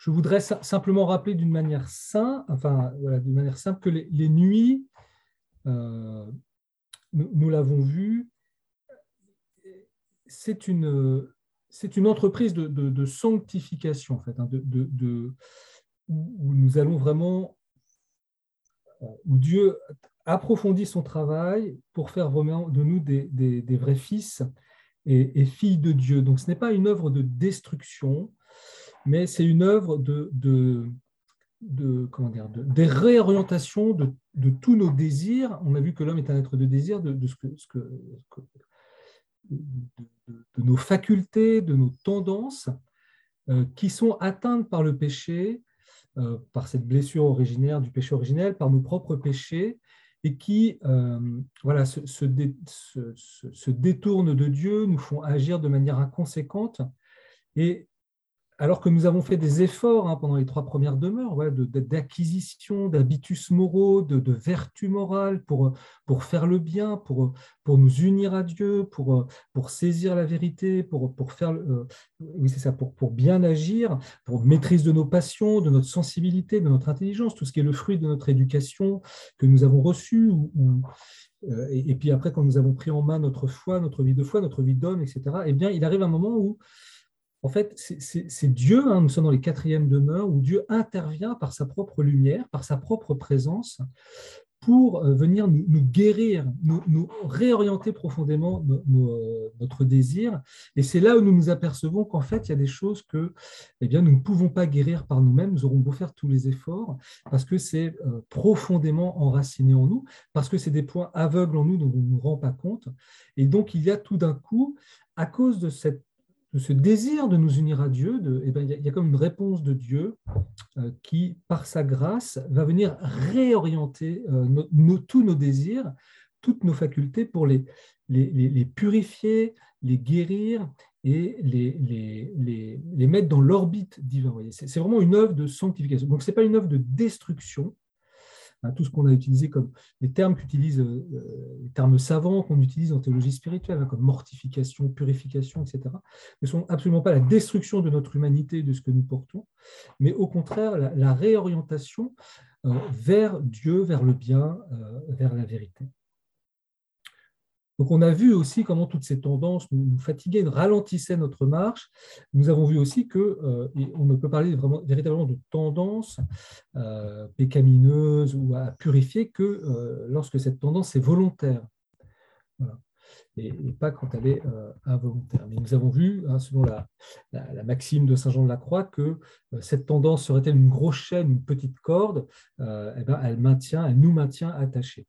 je voudrais simplement rappeler d'une manière simple, simple que les, nuits, euh, nous, l'avons vu, c'est une, entreprise de, sanctification en fait, hein, où nous allons vraiment, où Dieu approfondit son travail pour faire vraiment de nous des, vrais fils et, filles de Dieu. Donc ce n'est pas une œuvre de destruction, mais c'est une œuvre de, de, comment dire, des réorientations de, tous nos désirs. On a vu que l'homme est un être de désir, de, de, nos facultés, de nos tendances euh, qui sont atteintes par le péché, euh, par cette blessure originaire du péché originel, par nos propres péchés, et qui euh, voilà, se, se, se, détournent de Dieu, nous font agir de manière inconséquente. Et alors que nous avons fait des efforts hein, pendant les trois premières demeures d'acquisition d'habitus moraux, de, de vertu morale pour, pour faire le bien, pour, pour nous unir à Dieu, pour, pour saisir la vérité, pour, pour faire euh, oui, c'est ça, pour, pour bien agir, pour maîtrise de nos passions, de notre sensibilité, de notre intelligence, tout ce qui est le fruit de notre éducation que nous avons reçue, euh, et, puis après, quand nous avons pris en main notre foi, notre vie de foi, notre vie d'homme, etc., eh bien, il arrive un moment où en fait, c'est Dieu, hein, nous sommes dans les quatrièmes demeures, où Dieu intervient par sa propre lumière, par sa propre présence, pour euh, venir nous, guérir, nous, réorienter profondément notre désir. Et c'est là où nous nous apercevons qu'en fait, il y a des choses que eh bien, nous ne pouvons pas guérir par nous-mêmes, nous aurons beau faire tous les efforts, parce que c'est euh, profondément enraciné en nous, parce que c'est des points aveugles en nous dont on ne nous rend pas compte. Et donc, il y a tout d'un coup, à cause de cette de ce désir de nous unir à Dieu, eh ben, il y, a comme une réponse de Dieu euh, qui, par sa grâce, va venir réorienter euh, tous nos désirs, toutes nos facultés pour les, purifier, les guérir et les, mettre dans l'orbite divin. C'est vraiment une œuvre de sanctification. Donc, ce n'est pas une œuvre de destruction, Hein, tout ce qu'on a utilisé comme les termes qu'utilisent euh, les termes savants qu'on utilise en théologie spirituelle, hein, comme mortification, purification, etc., ne sont absolument pas la destruction de notre humanité, de ce que nous portons, mais au contraire la, réorientation euh, vers Dieu, vers le bien, euh, vers la vérité. Donc on a vu aussi comment toutes ces tendances nous, fatiguaient, nous ralentissaient notre marche. Nous avons vu aussi que euh, on ne peut parler véritablement de tendances euh, pécamineuses ou à purifier que euh, lorsque cette tendance est volontaire. Et, pas quand elle est involontaire. Mais nous avons vu, hein, selon la, maxime de Saint Jean de la Croix, que cette tendance serait-elle une grosse chaîne, une petite corde eh ben, Elle maintient, elle nous maintient attachés.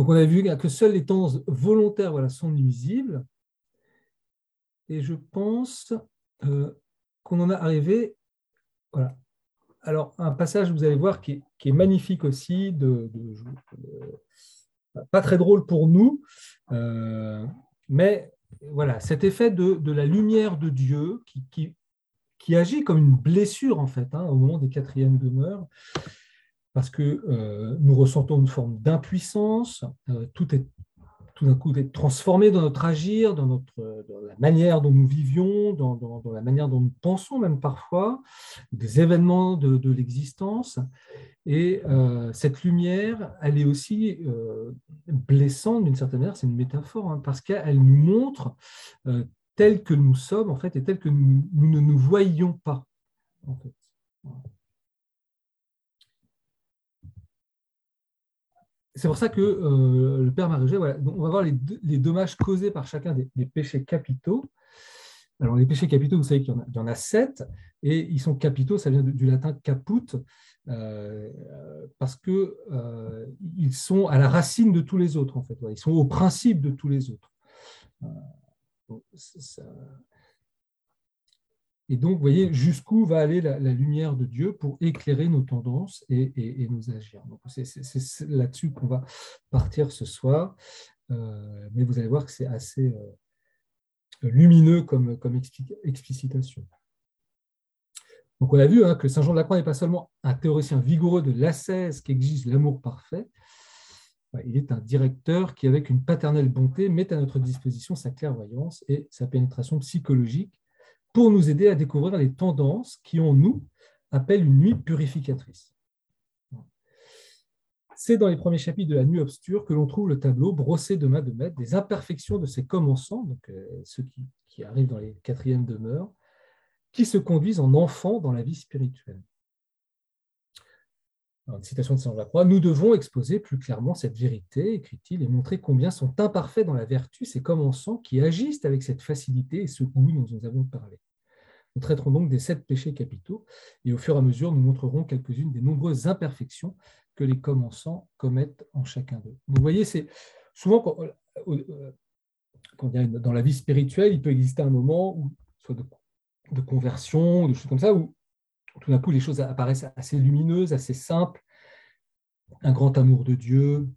Donc on a vu que seules les tendances volontaires sont nuisibles. Et je pense euh, qu'on en a arrivé. Voilà. Alors, un passage, vous allez voir, qui est, magnifique aussi, de, pas très drôle pour nous, euh, mais voilà, cet effet de, la lumière de Dieu qui, qui, agit comme une blessure, en fait, hein, au moment des quatrièmes demeures parce que euh, nous ressentons une forme d'impuissance, euh, tout est tout d'un coup transformé dans notre agir, dans, notre, la manière dont nous vivions, dans, la manière dont nous pensons même parfois, des événements de, l'existence. Et euh, cette lumière, elle est aussi blessante d'une certaine manière, c'est une métaphore, hein, parce qu'elle nous montre tel que nous sommes en fait et tel que nous, ne nous voyions pas. En fait. C'est pour ça que euh, le Père voilà, on va voir les, dommages causés par chacun des, péchés capitaux. Alors, les péchés capitaux, vous savez qu'il y, en a sept, et ils sont capitaux, ça vient du latin caput, euh, parce qu'ils euh, sont à la racine de tous les autres, en fait. ils sont au principe de tous les autres. ça, et donc, vous voyez jusqu'où va aller la, lumière de Dieu pour éclairer nos tendances et, nos agirs. C'est là-dessus qu'on va partir ce soir. Euh, mais vous allez voir que c'est assez euh, lumineux comme, comme explicitation. Donc, on a vu hein, que Saint Jean de la Croix n'est pas seulement un théoricien vigoureux de l'ascèse qui exige l'amour parfait, il est un directeur qui, avec une paternelle bonté, met à notre disposition sa clairvoyance et sa pénétration psychologique pour nous aider à découvrir les tendances qui, en nous, appellent une nuit purificatrice. C'est dans les premiers chapitres de la Nuit obscure que l'on trouve le tableau brossé de main de maître des imperfections de ces commençants, euh, ceux qui, arrivent dans les quatrièmes demeures, qui se conduisent en enfants dans la vie spirituelle. Une citation de Saint Jean Nous devons exposer plus clairement cette vérité, écrit-il, et montrer combien sont imparfaits dans la vertu ces commençants qui agissent avec cette facilité et ce goût dont nous avons parlé. Nous traiterons donc des sept péchés capitaux et au fur et à mesure, nous montrerons quelques-unes des nombreuses imperfections que les commençants commettent en chacun d'eux. vous voyez, c'est souvent quand, euh, euh, dans la vie spirituelle, il peut exister un moment où, soit de, conversion, des choses comme ça, où tout d'un coup les choses apparaissent assez lumineuses, assez simples, un grand amour de Dieu,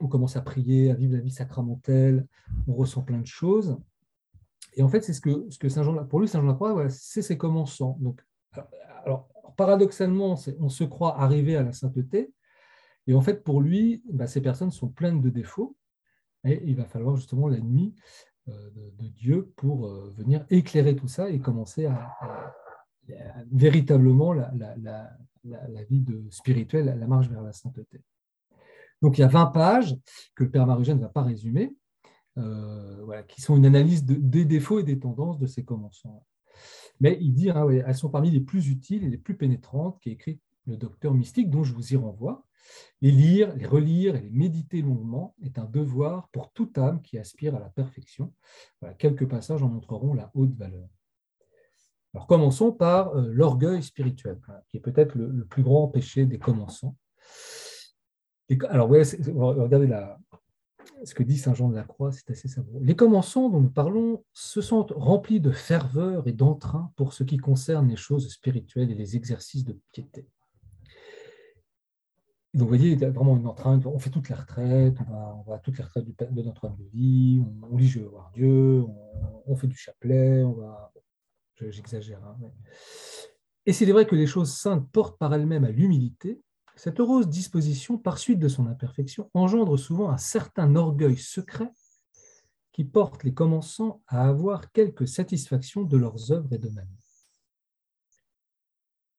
on commence à prier, à vivre la vie sacramentelle, on ressent plein de choses. Et en fait, c'est ce que, Saint Jean, pour lui, Saint Jean la Croix, c'est ses commençants. Donc, alors, paradoxalement, on se croit arrivé à la sainteté, et en fait, pour lui, bah, ces personnes sont pleines de défauts, et il va falloir justement la nuit euh, de, Dieu pour euh, venir éclairer tout ça et commencer à, véritablement la, vie de, spirituelle, la marche vers la sainteté. Donc il y a 20 pages que le Père Marie-Jeanne ne va pas résumer, euh, qui sont une analyse des défauts et des tendances de ces commençants. Mais il dit, hein, elles sont parmi les plus utiles et les plus pénétrantes qui écrit le docteur mystique, dont je vous y renvoie. Les lire, les relire et les méditer longuement est un devoir pour toute âme qui aspire à la perfection. quelques passages en montreront la haute valeur. Alors commençons par euh, l'orgueil spirituel, qui est peut-être le, plus grand péché des commençants. alors, regardez la, ce que dit Saint Jean de la Croix, c'est assez savoureux. Les commençants dont nous parlons se sentent remplis de ferveur et d'entrain pour ce qui concerne les choses spirituelles et les exercices de piété. Donc, vous voyez, il y a vraiment une entraîne. On fait toutes les retraites, on va, à toutes les retraites de notre de vie, on, lit Je veux voir Dieu, on, fait du chapelet, on va. J'exagère. Hein, Et s'il est vrai que les choses saintes portent par elles-mêmes à l'humilité, cette heureuse disposition, par suite de son imperfection, engendre souvent un certain orgueil secret qui porte les commençants à avoir quelque satisfaction de leurs œuvres et de même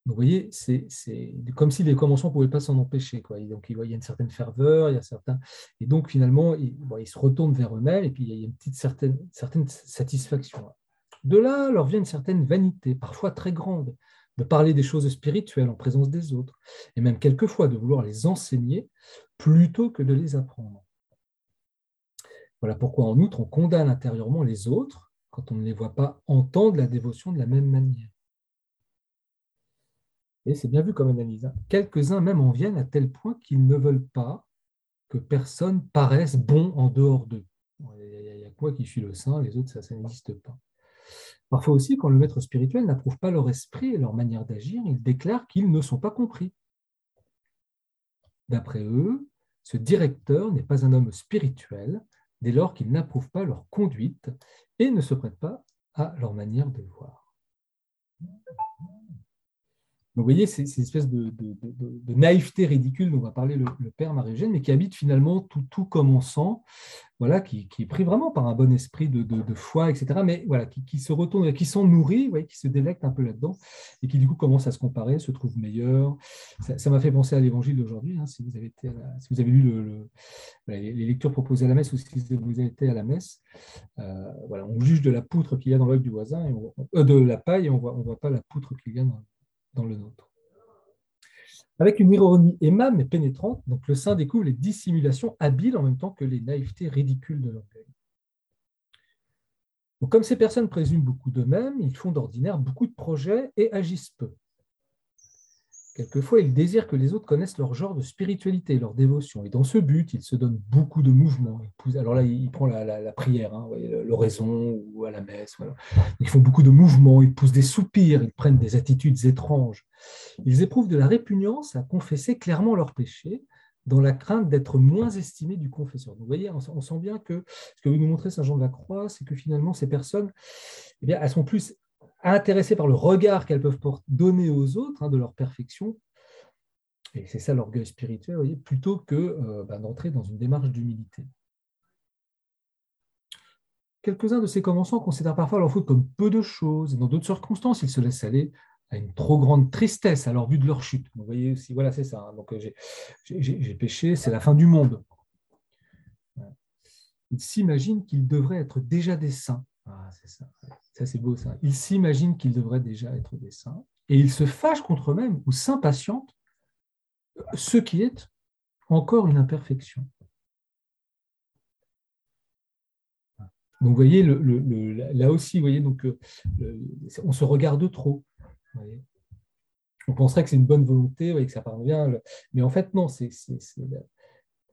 vous voyez, c'est comme si les commençants ne pouvaient pas s'en empêcher. Quoi. il y a une certaine ferveur, il y a et donc finalement, ils, se retournent vers eux-mêmes, et puis il y a une petite certaine, certaine satisfaction. De là leur vient une certaine vanité, parfois très grande, de parler des choses spirituelles en présence des autres, et même quelquefois de vouloir les enseigner plutôt que de les apprendre. Voilà pourquoi, en outre, on condamne intérieurement les autres quand on ne les voit pas entendre la dévotion de la même manière. Et c'est bien vu comme analyse. Hein. Quelques-uns même en viennent à tel point qu'ils ne veulent pas que personne paraisse bon en dehors d'eux. Il n'y a, que moi qui suis le saint, les autres, ça n'existe pas. Parfois aussi, quand le maître spirituel n'approuve pas leur esprit et leur manière d'agir, il déclare qu'ils ne sont pas compris. D'après eux, ce directeur n'est pas un homme spirituel dès lors qu'il n'approuve pas leur conduite et ne se prête pas à leur manière de voir. Donc, vous voyez, c'est une espèce de, naïveté ridicule dont va parler le, père marie mais qui habite finalement tout, tout commençant, voilà, qui, est pris vraiment par un bon esprit de, foi, etc., mais voilà, qui, se retourne, qui s'en nourrit, qui se délecte un peu là-dedans, et qui du coup commence à se comparer, se trouve meilleur. Ça m'a fait penser à l'évangile d'aujourd'hui, hein, si, vous avez lu le, les, lectures proposées à la messe ou si vous avez été à la messe. Euh, voilà, on juge de la poutre qu'il y a dans l'œil du voisin, euh, de la paille, et on voit, ne on voit pas la poutre qu'il y a dans dans le nôtre. Avec une ironie aimable mais pénétrante, donc le saint découvre les dissimulations habiles en même temps que les naïvetés ridicules de l'orgueil. comme ces personnes présument beaucoup d'eux-mêmes, ils font d'ordinaire beaucoup de projets et agissent peu. Quelquefois, ils désirent que les autres connaissent leur genre de spiritualité, leur dévotion. Et dans ce but, ils se donnent beaucoup de mouvements. Alors là, il prend la, prière, hein, l'oraison ou à la messe. Ils font beaucoup de mouvements, ils poussent des soupirs, ils prennent des attitudes étranges. Ils éprouvent de la répugnance à confesser clairement leurs péchés, dans la crainte d'être moins estimés du confesseur. vous voyez, on sent bien que ce que vous nous montrez Saint Jean de la Croix, c'est que finalement, ces personnes, eh bien, elles sont plus intéressées par le regard qu'elles peuvent donner aux autres hein, de leur perfection, et c'est ça l'orgueil spirituel, plutôt que euh, ben, d'entrer dans une démarche d'humilité. quelques-uns de ces commençants considèrent parfois leur faute comme peu de choses, et dans d'autres circonstances, ils se laissent aller à une trop grande tristesse à leur vue de leur chute. Vous voyez aussi, voilà, c'est ça. Hein. Donc, j'ai péché, c'est la fin du monde. Ils s'imaginent qu'ils devraient être déjà des saints. Ah, c'est ça. Ça, c'est beau, ça. Ils s'imaginent qu'ils devraient déjà être des saints. Et ils se fâchent contre eux-mêmes ou s'impatientent, ce qui est encore une imperfection. Donc, vous voyez, là aussi, vous voyez, donc, euh, on se regarde trop. On penserait que c'est une bonne volonté, que ça parvient, mais en fait, non,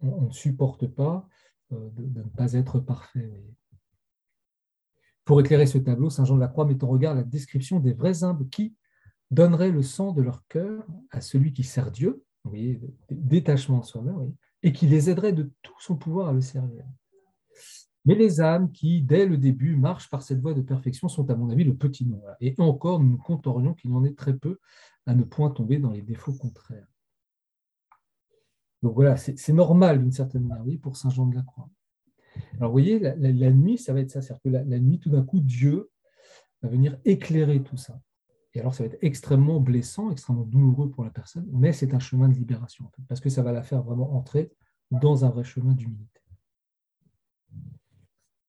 on, ne supporte pas euh, de, ne pas être parfait. Pour éclairer ce tableau, Saint Jean de la Croix met en regard la description des vrais humbles qui donneraient le sang de leur cœur à celui qui sert Dieu, détachement de soi-même, et qui les aiderait de tout son pouvoir à le servir. Mais les âmes qui, dès le début, marchent par cette voie de perfection sont, à mon avis, le petit nombre. Et encore, nous nous compterions qu'il y en ait très peu à ne point tomber dans les défauts contraires. Donc voilà, c'est normal d'une certaine manière, pour Saint Jean de la Croix. Alors vous voyez, la, nuit, ça va être ça, c'est-à-dire que la, nuit, tout d'un coup, Dieu va venir éclairer tout ça. Et alors ça va être extrêmement blessant, extrêmement douloureux pour la personne, mais c'est un chemin de libération, parce que ça va la faire vraiment entrer dans un vrai chemin d'humilité.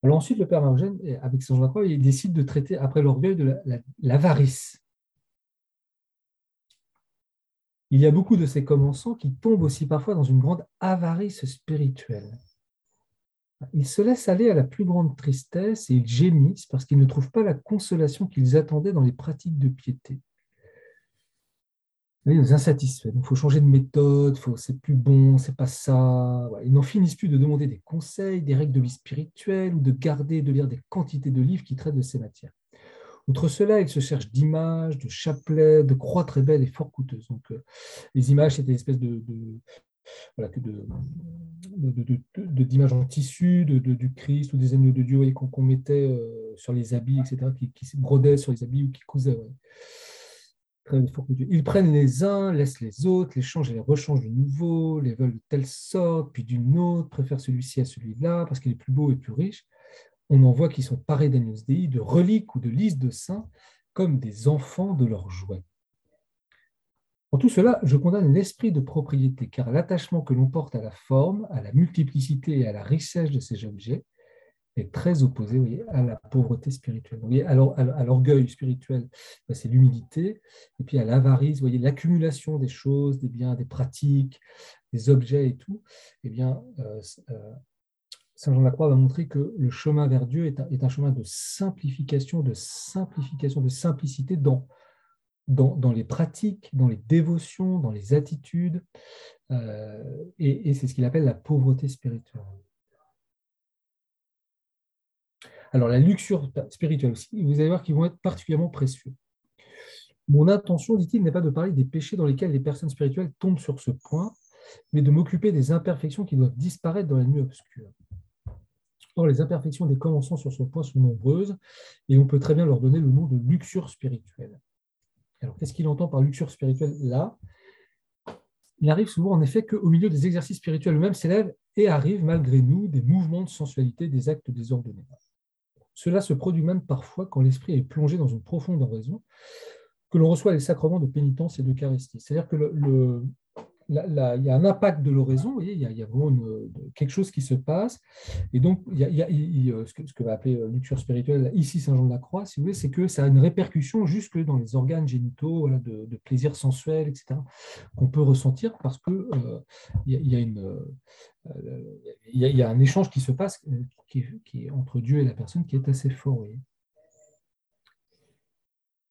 Alors ensuite, le père Marogène, avec Saint Jean de Croix, il décide de traiter, après l'orgueil, de l'avarice. il y a beaucoup de ces commençants qui tombent aussi parfois dans une grande avarice spirituelle. Ils se laissent aller à la plus grande tristesse et ils gémissent parce qu'ils ne trouvent pas la consolation qu'ils attendaient dans les pratiques de piété nous insatisfaits. il faut changer de méthode, c'est plus bon, c'est pas ça. Ils n'en finissent plus de demander des conseils, des règles de vie spirituelle ou de garder, de lire des quantités de livres qui traitent de ces matières. Outre cela, ils se cherchent d'images, de chapelets, de croix très belles et fort coûteuses. Donc, euh, les images, c'était une espèce de, d'images en tissu de, du Christ ou des agneaux de Dieu qu'on mettait euh, sur les habits, etc., qui, qui, brodaient sur les habits ou qui cousaient. Ils prennent les uns, laissent les autres, les changent et les rechangent de nouveau, les veulent de telle sorte, puis d'une autre, préfèrent celui-ci à celui-là parce qu'il est plus beau et plus riche. On en voit qui sont parés d'agneaux de reliques ou de listes de saints, comme des enfants de leurs jouets. En tout cela, je condamne l'esprit de propriété, car l'attachement que l'on porte à la forme, à la multiplicité et à la richesse de ces objets est très opposé à la pauvreté spirituelle. À l'orgueil spirituel, bah, c'est l'humilité, et puis à l'avarice, voyez, l'accumulation des choses, des biens, des pratiques, des objets et tout. Eh bien, euh, euh, Saint Jean de la Croix va montrer que le chemin vers Dieu est un, est un, chemin de simplification, de simplification, de simplicité dans, dans, les pratiques, dans les dévotions, dans les attitudes, euh, et c'est ce qu'il appelle la pauvreté spirituelle. Alors, la luxure spirituelle aussi, vous allez voir qu'ils vont être particulièrement précieux. Mon intention, dit-il, n'est pas de parler des péchés dans lesquels les personnes spirituelles tombent sur ce point, mais de m'occuper des imperfections qui doivent disparaître dans la nuit obscure. Or, les imperfections des commençants sur ce point sont nombreuses, et on peut très bien leur donner le nom de luxure spirituelle. Alors, qu'est-ce qu'il entend par luxure spirituelle là? Il arrive souvent, en effet, qu'au milieu des exercices spirituels eux-mêmes s'élèvent et arrivent, malgré nous, des mouvements de sensualité, des actes désordonnés. Cela se produit même parfois quand l'esprit est plongé dans une profonde oraison, que l'on reçoit les sacrements de pénitence et d'Eucharistie. C'est-à-dire que le, il y a un impact de l'oraison, il, y a vraiment quelque chose qui se passe. Et donc, il y a, ce, que, va appeler euh, lecture spirituelle, ici Saint Jean de la Croix, si vous voulez, c'est que ça a une répercussion jusque dans les organes génitaux, de, plaisir sensuel, etc., qu'on peut ressentir parce qu'il euh, y, a euh, il y, a un échange qui se passe entre Dieu et la personne qui est assez fort.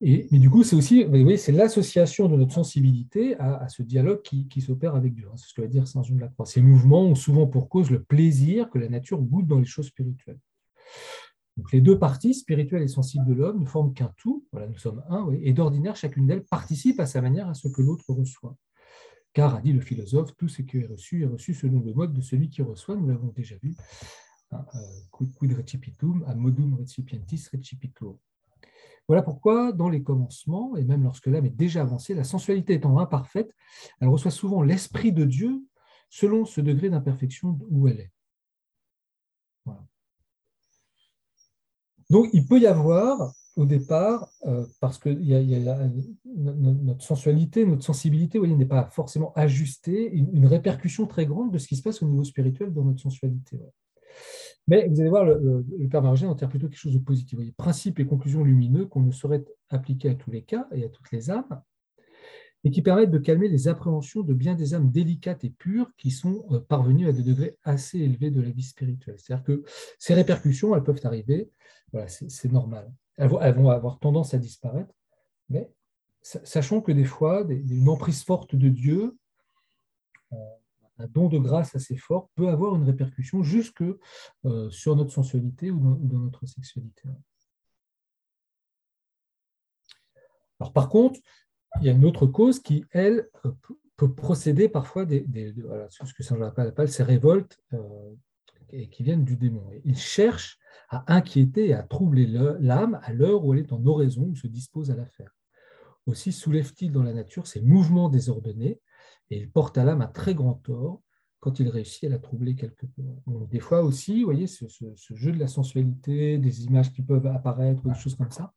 Mais du coup, c'est aussi, vous voyez, c'est l'association de notre sensibilité à, ce dialogue qui, s'opère avec Dieu. Hein. C'est ce que va dire Saint Jean de. Ces mouvements ont souvent pour cause le plaisir que la nature goûte dans les choses spirituelles. Donc, les deux parties, spirituelles et sensibles de l'homme, ne forment qu'un tout. Voilà, nous sommes un, et d'ordinaire, chacune d'elles participe à sa manière à ce que l'autre reçoit. Car, a dit le philosophe, tout ce qui est reçu est reçu selon le mode de celui qui reçoit. Nous l'avons déjà vu. Hein, euh, quid recipitum, a modum recipientis recipitur. Voilà pourquoi, dans les commencements, et même lorsque l'âme est déjà avancée, la sensualité étant imparfaite, elle reçoit souvent l'Esprit de Dieu selon ce degré d'imperfection où elle est. Donc, il peut y avoir au départ, euh, parce que notre sensualité, notre sensibilité n'est pas forcément ajustée, une, répercussion très grande de ce qui se passe au niveau spirituel dans notre sensualité. Mais vous allez voir, le, Père Margin en tire plutôt quelque chose de positif. Vous voyez, principes et conclusions lumineux qu'on ne saurait appliquer à tous les cas et à toutes les âmes, et qui permettent de calmer les appréhensions de bien des âmes délicates et pures qui sont euh, parvenues à des degrés assez élevés de la vie spirituelle. C'est-à-dire que ces répercussions, elles peuvent arriver, voilà, c'est normal. Elles vont, avoir tendance à disparaître, mais sachant que des fois, une emprise forte de Dieu, euh, un don de grâce assez fort, peut avoir une répercussion jusque euh, sur notre sensualité ou dans notre sexualité. Par contre, il y a une autre cause qui, elle, peut procéder parfois des, ce que Saint Jean appelle ces révoltes euh, qui viennent du démon. Il cherche à inquiéter et à troubler l'âme à l'heure où elle est en oraison ou se dispose à la faire. Aussi soulève-t-il dans la nature ces mouvements désordonnés et il porte à l'âme un très grand tort quand il réussit à la troubler quelque peu. des fois aussi, vous voyez, ce, jeu de la sensualité, des images qui peuvent apparaître, des choses comme ça,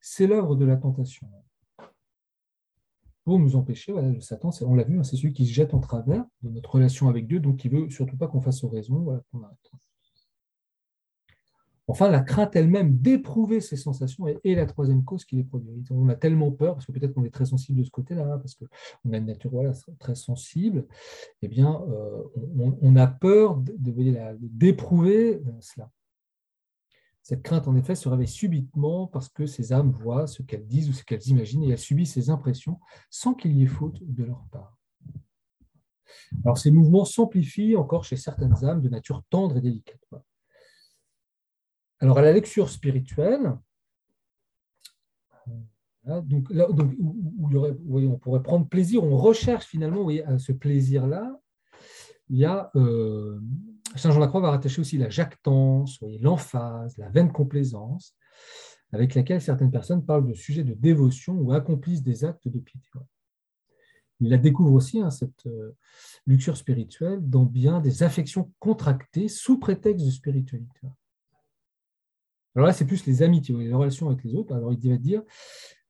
c'est l'œuvre de la tentation pour nous empêcher, voilà, le Satan, on l'a vu, hein, c'est celui qui se jette en travers de notre relation avec Dieu, donc il veut surtout pas qu'on fasse oraison, Enfin, la crainte elle-même d'éprouver ces sensations est, la troisième cause qui les produit. On a tellement peur, parce que peut-être qu'on est très sensible de ce côté-là, hein, parce qu'on a une nature très sensible, eh bien, euh, on, a peur d'éprouver de, cela. Cette crainte, en effet, se réveille subitement parce que ces âmes voient ce qu'elles disent ou ce qu'elles imaginent et elles subissent ces impressions sans qu'il y ait faute de leur part. Alors, ces mouvements s'amplifient encore chez certaines âmes de nature tendre et délicate. Alors, à la lecture spirituelle, où, on pourrait prendre plaisir, on recherche finalement à ce plaisir-là, euh, Saint Jean Lacroix va rattacher aussi la jactance, l'emphase, la vaine complaisance, avec laquelle certaines personnes parlent de sujets de dévotion ou accomplissent des actes de piété. Il la découvre aussi, hein, cette euh, luxure spirituelle, dans bien des affections contractées sous prétexte de spiritualité. Alors là, c'est plus les amitiés, les relations avec les autres. Alors il va dire,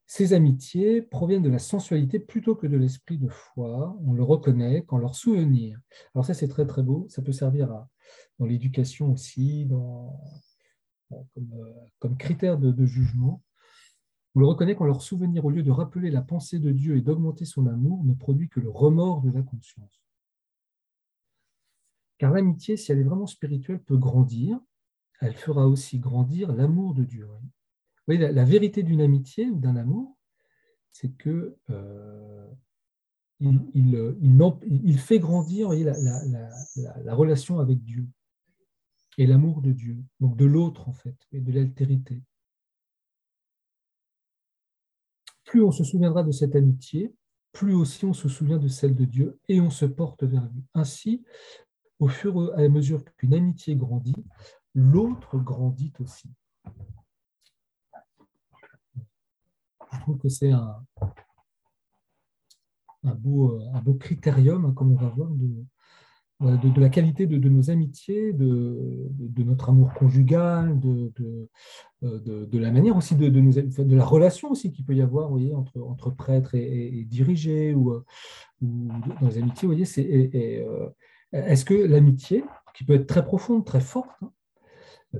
ces amitiés proviennent de la sensualité plutôt que de l'esprit de foi. On le reconnaît quand leur souvenir. Alors ça, c'est très très beau. Ça peut servir dans l'éducation aussi, dans, comme, critère de, jugement. On le reconnaît quand leur souvenir, au lieu de rappeler la pensée de Dieu et d'augmenter son amour, ne produit que le remords de la conscience. Car l'amitié, si elle est vraiment spirituelle, peut grandir. Elle fera aussi grandir l'amour de Dieu la, vérité d'une amitié ou d'un amour, c'est que euh, il, fait grandir la, relation avec Dieu et l'amour de Dieu, donc de l'autre en fait, et de l'altérité. Plus on se souviendra de cette amitié, plus aussi on se souvient de celle de Dieu et on se porte vers lui. Ainsi, au fur et à mesure qu'une amitié grandit, l'autre grandit aussi. je trouve que c'est un, un, beau, euh, un beau critérium, hein, comme on va voir, de, de, la qualité de, nos amitiés, de, notre amour conjugal, de, de, la manière aussi de, de la relation aussi qu'il peut y avoir voyez, entre, entre prêtres et, dirigés ou, euh, dans les amitiés. Euh, est-ce que l'amitié, qui peut être très profonde, très forte, hein,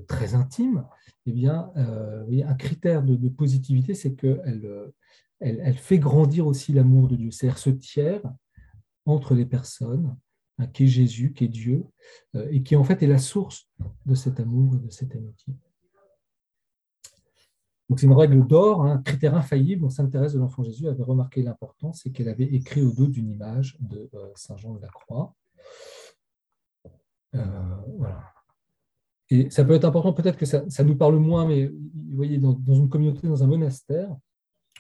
très intime, eh bien, euh, un critère de, positivité, c'est qu'elle euh, elle, fait grandir aussi l'amour de Dieu. C'est-à-dire ce tiers entre les personnes, hein, qui est Jésus, qui est Dieu, euh, et qui en fait est la source de cet amour et de cette amitié. C'est une règle d'or, hein, un critère infaillible Sainte Thérèse de l'Enfant Jésus avait remarqué l'importance, c'est qu'elle avait écrit au dos d'une image de Saint Jean de la Croix. voilà. Et ça peut être important, peut-être que ça, nous parle moins, mais vous voyez, dans, une communauté, dans un monastère,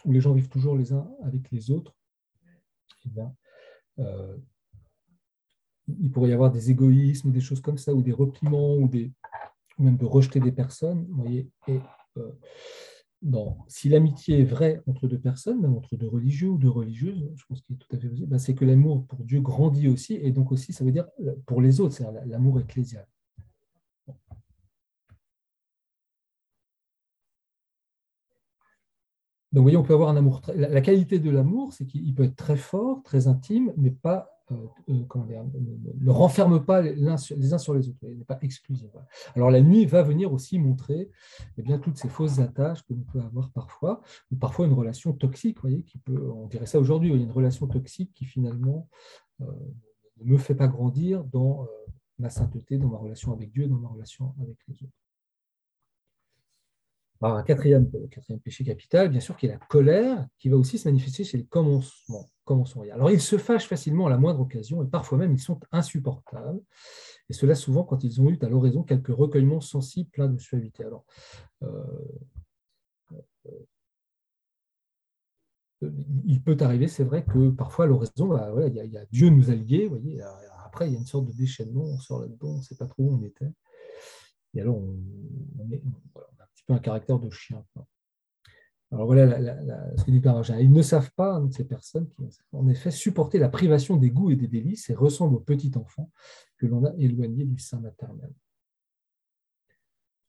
où les gens vivent toujours les uns avec les autres, eh euh, il pourrait y avoir des égoïsmes, des choses comme ça, ou des repliements, ou, même de rejeter des personnes. Vous voyez, et, euh, si l'amitié est vraie entre deux personnes, même entre deux religieux ou deux religieuses, je pense qu'il est tout à fait possible, ben, c'est que l'amour pour Dieu grandit aussi, et donc aussi, ça veut dire pour les autres, c'est l'amour ecclésial. Donc, vous voyez, on peut avoir un amour. La qualité de l'amour, c'est qu'il peut être très fort, très intime, mais pas euh, euh, dire, ne, renferme pas les, uns sur les autres, il n'est pas exclusif. Alors la nuit va venir aussi montrer eh bien, toutes ces fausses attaches que l'on peut avoir parfois, ou parfois une relation toxique, vous voyez, qui peut, on dirait ça aujourd'hui, une relation toxique qui finalement euh, ne me fait pas grandir dans ma sainteté, dans ma relation avec Dieu, dans ma relation avec les autres. Alors, un quatrième, quatrième péché capital, bien sûr, qui est la colère, qui va aussi se manifester chez les commencements. Alors, ils se fâchent facilement à la moindre occasion, et parfois même, ils sont insupportables. Et cela souvent quand ils ont eu à l'oraison quelques recueillements sensibles pleins de suavité. Alors, euh, euh, il peut arriver, c'est vrai, que parfois à l'oraison, bah, il, y a, Dieu nous a liés, vous voyez, après, il y a une sorte de déchaînement, on sort là-dedans, on ne sait pas trop où on était. Et alors, on, est, a un petit un caractère de chien. Alors voilà ce que dit Père Ils ne savent pas, hein, ces personnes, qui en effet supporter la privation des goûts et des délices et ressemblent au petit enfant que l'on a éloigné du sein maternel.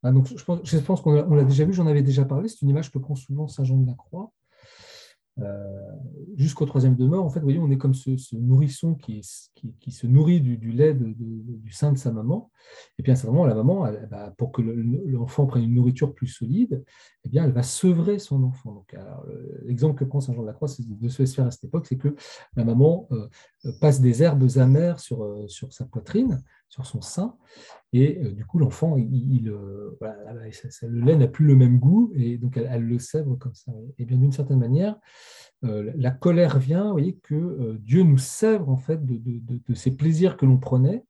Ah, donc je pense, qu'on l'a déjà vu, j'en avais déjà parlé, c'est une image que prend souvent Saint Jean de la Croix. Euh, jusqu'au troisième demeure, en fait, voyez, on est comme ce, nourrisson qui, qui, se nourrit du, lait du sein de sa maman. Et puis à un moment, la maman, bah, pour que l'enfant prenne une nourriture plus solide, eh bien, elle va sevrer son enfant. L'exemple que prend Saint Jean de la Croix de se faire à cette époque, c'est que la maman euh, passe des herbes amères sur, euh, sur sa poitrine, sur son sein, et du coup, l'enfant, il, le lait n'a plus le même goût, et donc elle, le sèvre comme ça. Et bien, d'une certaine manière, la colère vient, vous voyez, que Dieu nous sèvre en fait de, ces plaisirs que l'on prenait,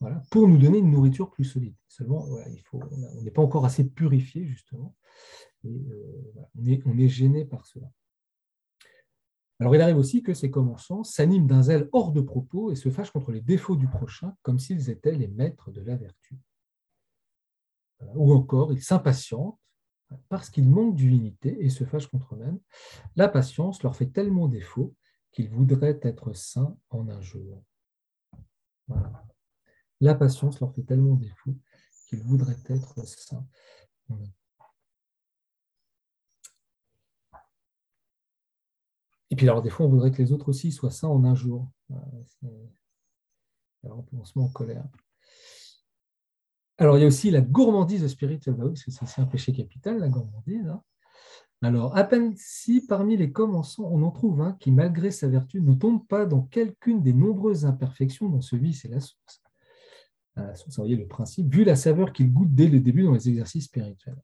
voilà, pour nous donner une nourriture plus solide. Seulement, il faut, on n'est pas encore assez purifié, justement, et on est gêné par cela. Alors il arrive aussi que ces commençants s'animent d'un zèle hors de propos et se fâchent contre les défauts du prochain comme s'ils étaient les maîtres de la vertu. Ou encore, ils s'impatientent parce qu'ils manquent d'unité et se fâchent contre eux-mêmes. La patience leur fait tellement défaut qu'ils voudraient être saints en un jour. La patience leur fait tellement défaut qu'ils voudraient être saints. Et puis alors des fois, on voudrait que les autres aussi soient saints en un jour. Alors on se met en colère. Alors il y a aussi la gourmandise spirituelle, bah parce que c'est un péché capital, la gourmandise. Hein. Alors, à peine si parmi les commençants, on en trouve un qui, malgré sa vertu, ne tombe pas dans quelqu'une des nombreuses imperfections dont ce vice est la source. La source, vous voyez le principe, vu la saveur qu'il goûte dès le début dans les exercices spirituels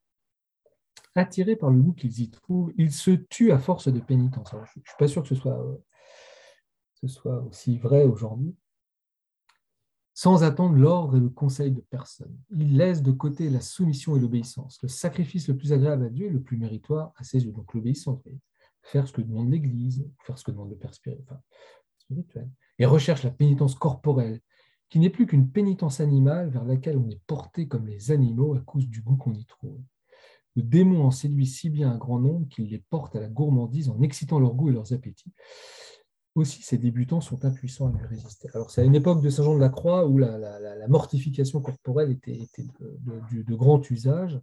attirés par le goût qu'ils y trouvent, ils se tuent à force de pénitence. je ne suis pas sûr que ce soit, ce soit aussi vrai aujourd'hui. Sans attendre l'ordre et le conseil de personne. Ils laissent de côté la soumission et l'obéissance. Le sacrifice le plus agréable à Dieu est le plus méritoire à ses yeux. Donc l'obéissance, faire ce que demande l'Église, faire ce que demande le Père spirituel. Et recherche la pénitence corporelle, qui n'est plus qu'une pénitence animale vers laquelle on est porté comme les animaux à cause du goût qu'on y trouve. Le démon en séduit si bien un grand nombre qu'il les porte à la gourmandise en excitant leur goût et leurs appétits. Aussi, ces débutants sont impuissants à lui résister. Alors, c'est à une époque de Saint Jean de la Croix où la, mortification corporelle était, de, grand usage.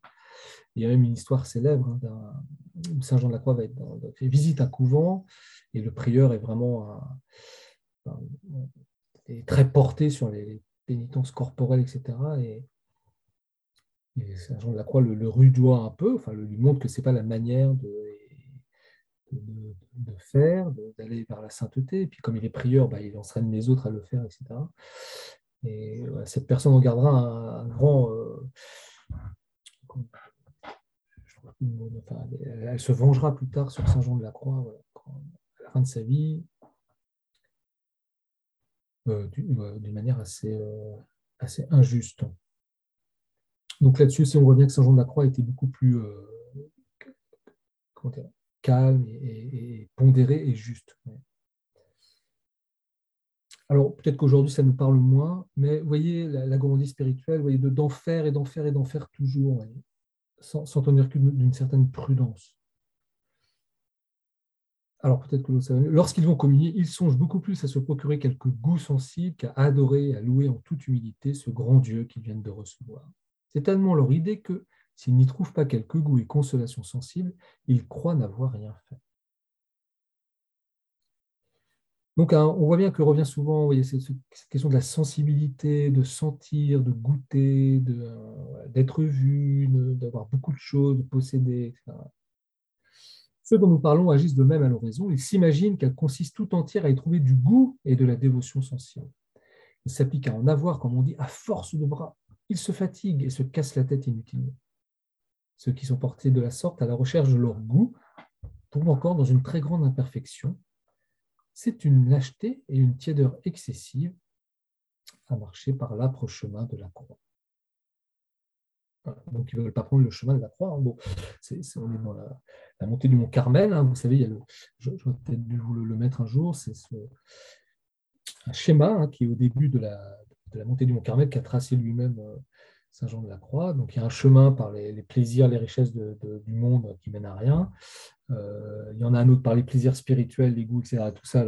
Il y a même une histoire célèbre hein, où Saint Jean de la Croix va être fait visite un couvent et le prieur est vraiment très porté sur les pénitences corporelles, etc. Et Saint Jean de la Croix le, le rudoie un peu, enfin, lui montre que ce n'est pas la manière de, de, faire, d'aller vers la sainteté. Et puis, comme il est prieur, bah, il entraîne les autres à le faire, etc. Et cette personne en gardera un, grand. Euh, elle, se vengera plus tard sur Saint Jean de la Croix, à la fin de sa vie, euh, d'une manière assez, euh, assez injuste. Donc là-dessus, si on voit bien que Saint Jean de la Croix était beaucoup plus euh, calme et, pondéré et juste. Alors peut-être qu'aujourd'hui ça nous parle moins, mais voyez la, la gourmandise spirituelle, voyez d'en faire et d'en faire et d'en faire toujours, sans, tenir compte d'une certaine prudence. Alors peut-être que lorsqu'ils vont communier, ils songent beaucoup plus à se procurer quelques goûts sensibles qu'à adorer, à louer en toute humilité ce grand Dieu qu'ils viennent de recevoir. C'est tellement leur idée que s'il n'y trouve pas quelques goûts et consolations sensibles, il croit n'avoir rien fait. Donc, hein, on voit bien que revient souvent cette, question de la sensibilité, de sentir, de goûter, euh, d'être vu, d'avoir beaucoup de choses, de posséder, etc. Ceux dont nous parlons agissent de même à l'oraison. Ils s'imaginent qu'elle consiste tout entière à y trouver du goût et de la dévotion sensible. Ils s'appliquent à en avoir, comme on dit, à force de bras. Ils se fatiguent et se cassent la tête inutilement. Ceux qui sont portés de la sorte à la recherche de leur goût tombent encore dans une très grande imperfection c'est une lâcheté et une tiédeur excessive à marcher par l'âpre chemin de la croix. Donc, ils ne veulent pas prendre le chemin de la croix. Hein. Bon, c'est, on est dans la, montée du mont Carmel. Hein. Vous savez, il y a le, je, vais peut-être dû vous le, mettre un jour. C'est un schéma hein, qui est au début de la, de la, montée du mont Carmel qu'a tracé lui-même euh, Saint Jean de la Croix. Donc, il y a un chemin par les, plaisirs, les richesses du monde qui mènent à rien. Euh, il y en a un autre par les plaisirs spirituels, les goûts, etc. Tout ça,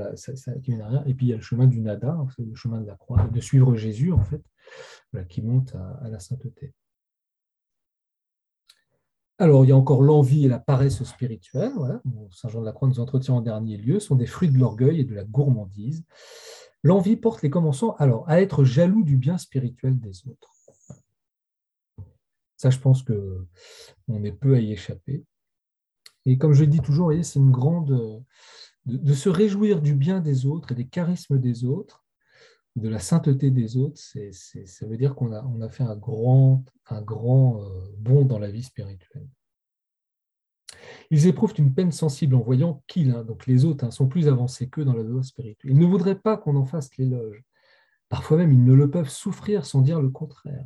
qui mène à rien. Et puis il y a le chemin du nada, le chemin de la croix, de suivre Jésus, en fait, qui monte à, la sainteté. Alors, il y a encore l'envie et la paresse spirituelle. Saint Jean de la Croix nous entretient en dernier lieu, sont des fruits de l'orgueil et de la gourmandise. L'envie porte les commençants alors à être jaloux du bien spirituel des autres. Ça, je pense que on est peu à y échapper. Et comme je dis toujours, c'est une grande. De, se réjouir du bien des autres et des charismes des autres, de la sainteté des autres, ça veut dire qu'on a, on a fait un grand, un grand euh, bond dans la vie spirituelle. Ils éprouvent une peine sensible en voyant qu'ils, hein, donc les autres, hein, sont plus avancés qu'eux dans la voie spirituelle. Ils ne voudraient pas qu'on en fasse l'éloge. Parfois même, ils ne le peuvent souffrir sans dire le contraire.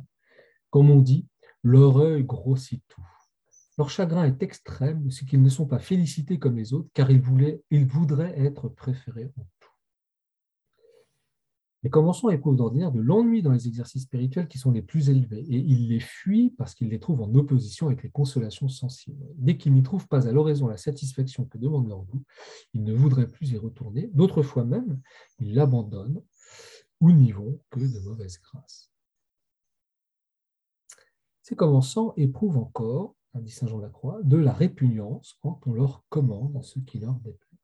Comme on dit, leur œil grossit tout. Leur chagrin est extrême, c'est qu'ils ne sont pas félicités comme les autres, car ils, voulaient, ils voudraient être préférés. Les commençants éprouvent d'ordinaire de l'ennui dans les exercices spirituels qui sont les plus élevés, et ils les fuient parce qu'ils les trouvent en opposition avec les consolations sensibles. Dès qu'ils n'y trouvent pas à l'oraison la satisfaction que demande leur goût, ils ne voudraient plus y retourner. D'autres fois même, ils l'abandonnent ou n'y vont que de mauvaise grâce. Ces commençants éprouvent encore dit Saint Jean de la Croix, de la répugnance quand on leur commande ce qui leur déplaît.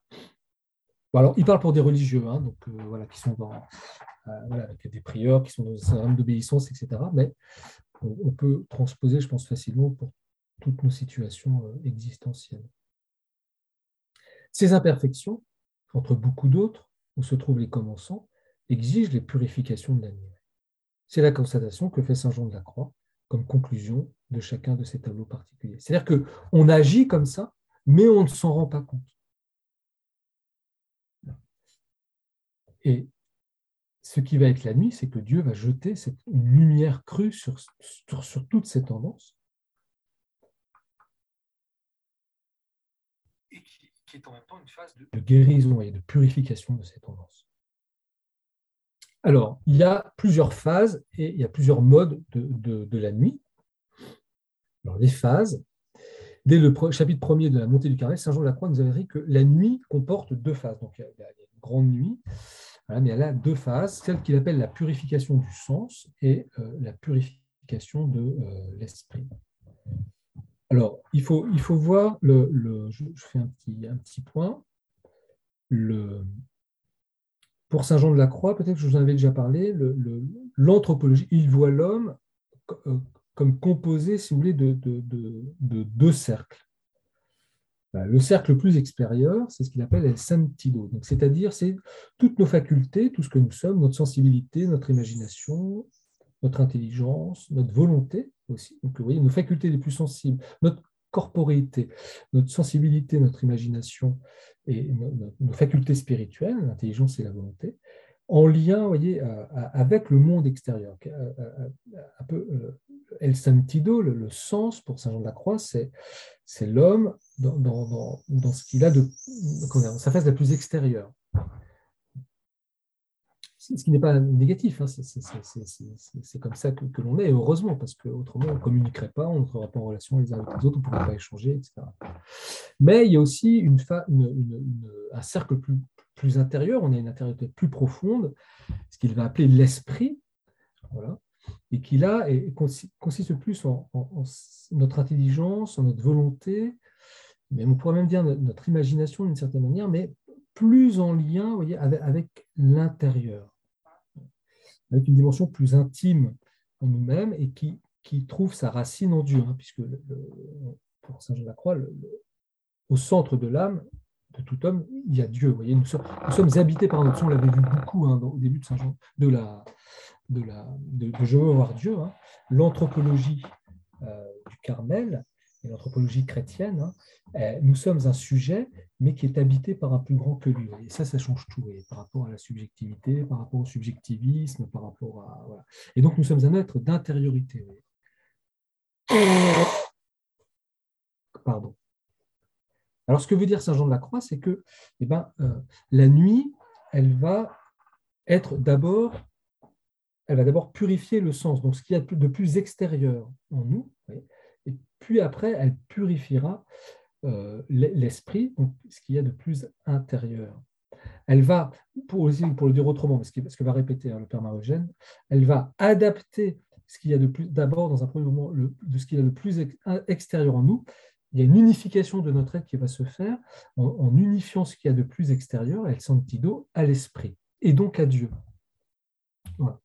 alors, il parle pour des religieux, hein, donc euh, voilà, qui sont dans euh, voilà, des prieurs, qui sont dans un certain d'obéissance, etc. Mais on, peut transposer, je pense, facilement pour toutes nos situations euh, existentielles. Ces imperfections, entre beaucoup d'autres, où se trouvent les commençants, exigent les purifications de l'année. C'est la constatation que fait Saint Jean de la Croix comme conclusion de chacun de ces tableaux particuliers. C'est-à-dire qu'on agit comme ça, mais on ne s'en rend pas compte. Et ce qui va être la nuit, c'est que Dieu va jeter une lumière crue sur, sur, toutes ces tendances. Et qui, est en même temps une phase de guérison et de purification de ces tendances. Alors, il y a plusieurs phases et il y a plusieurs modes de, la nuit. Alors, les phases. Dès le chapitre premier de la montée du carnet, Saint Jean de la Croix nous avait dit que la nuit comporte deux phases. Donc, il y a, une grande nuit, mais elle a deux phases, celle qu'il appelle la purification du sens et euh, la purification de euh, l'esprit. Alors, il faut, il faut voir, le, je, fais un petit, un petit point, le, pour Saint Jean de la Croix, peut-être que je vous en avais déjà parlé, l'anthropologie, il voit l'homme euh, comme composé, si vous voulez, de, deux cercles. Bah, le cercle le plus extérieur, c'est ce qu'il appelle el sentido, c'est-à-dire c'est toutes nos facultés, tout ce que nous sommes, notre sensibilité, notre imagination, notre intelligence, notre volonté aussi. Donc, vous voyez, nos facultés les plus sensibles, notre corporéité, notre sensibilité, notre imagination et nos, facultés spirituelles, l'intelligence et la volonté, en lien voyez, avec le monde extérieur. Un peu, El Sentido, le, sens pour Saint Jean de la Croix, c'est, l'homme dans, dans, ce qu'il a de, sa phase la plus extérieure ce qui n'est pas négatif, hein, c'est comme ça que, l'on est, heureusement, parce qu'autrement on ne communiquerait pas, on n'entrerait pas en relation les uns avec les autres, on ne pourrait pas échanger, etc. Mais il y a aussi une, un cercle plus, plus intérieur, on a une intériorité plus profonde, ce qu'il va appeler l'esprit, voilà, et qui là consiste plus en, notre intelligence, en notre volonté, mais on pourrait même dire notre imagination d'une certaine manière, mais plus en lien voyez, avec, l'intérieur, avec une dimension plus intime en nous-mêmes et qui, trouve sa racine en Dieu, hein, puisque pour Saint Jean de la Croix, au centre de l'âme de tout homme, il y a Dieu. Voyez, nous, sommes, habités par notre son, on l'avait vu beaucoup hein, au début de Saint Jean, de la, de, la, de, Je veux voir Dieu, hein. l'anthropologie euh, du Carmel et l'anthropologie chrétienne, hein, eh, nous sommes un sujet, mais qui est habité par un plus grand que lui. Et ça, ça change tout, par rapport à la subjectivité, par rapport au subjectivisme, par rapport à... Et donc, nous sommes un être d'intériorité. Pardon. Alors, ce que veut dire Saint Jean de la Croix, c'est que eh ben, euh, la nuit, elle va être d'abord elle va d'abord purifier le sens, donc ce qu'il y a de plus extérieur en nous, et puis après, elle purifiera euh, l'esprit, donc ce qu'il y a de plus intérieur. Elle va, pour, pour le dire autrement, parce que, que va répéter hein, le Père Marogène, elle va adapter ce qu'il y a de plus, d'abord dans un premier moment, de ce qu'il y a de plus extérieur en nous. Il y a une unification de notre être qui va se faire en, unifiant ce qu'il y a de plus extérieur, el sentido, à l'esprit, et donc à Dieu. Voilà.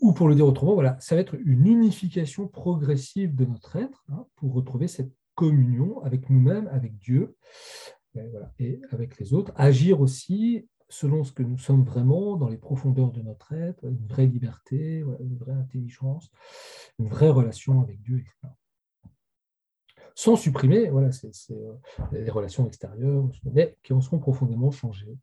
Ou pour le dire autrement, voilà, ça va être une unification progressive de notre être hein, pour retrouver cette communion avec nous-mêmes, avec Dieu et, avec les autres. Agir aussi selon ce que nous sommes vraiment dans les profondeurs de notre être, une vraie liberté, une vraie intelligence, une vraie relation avec Dieu, etc. Sans supprimer voilà, euh, les relations extérieures, mais qui en seront profondément changées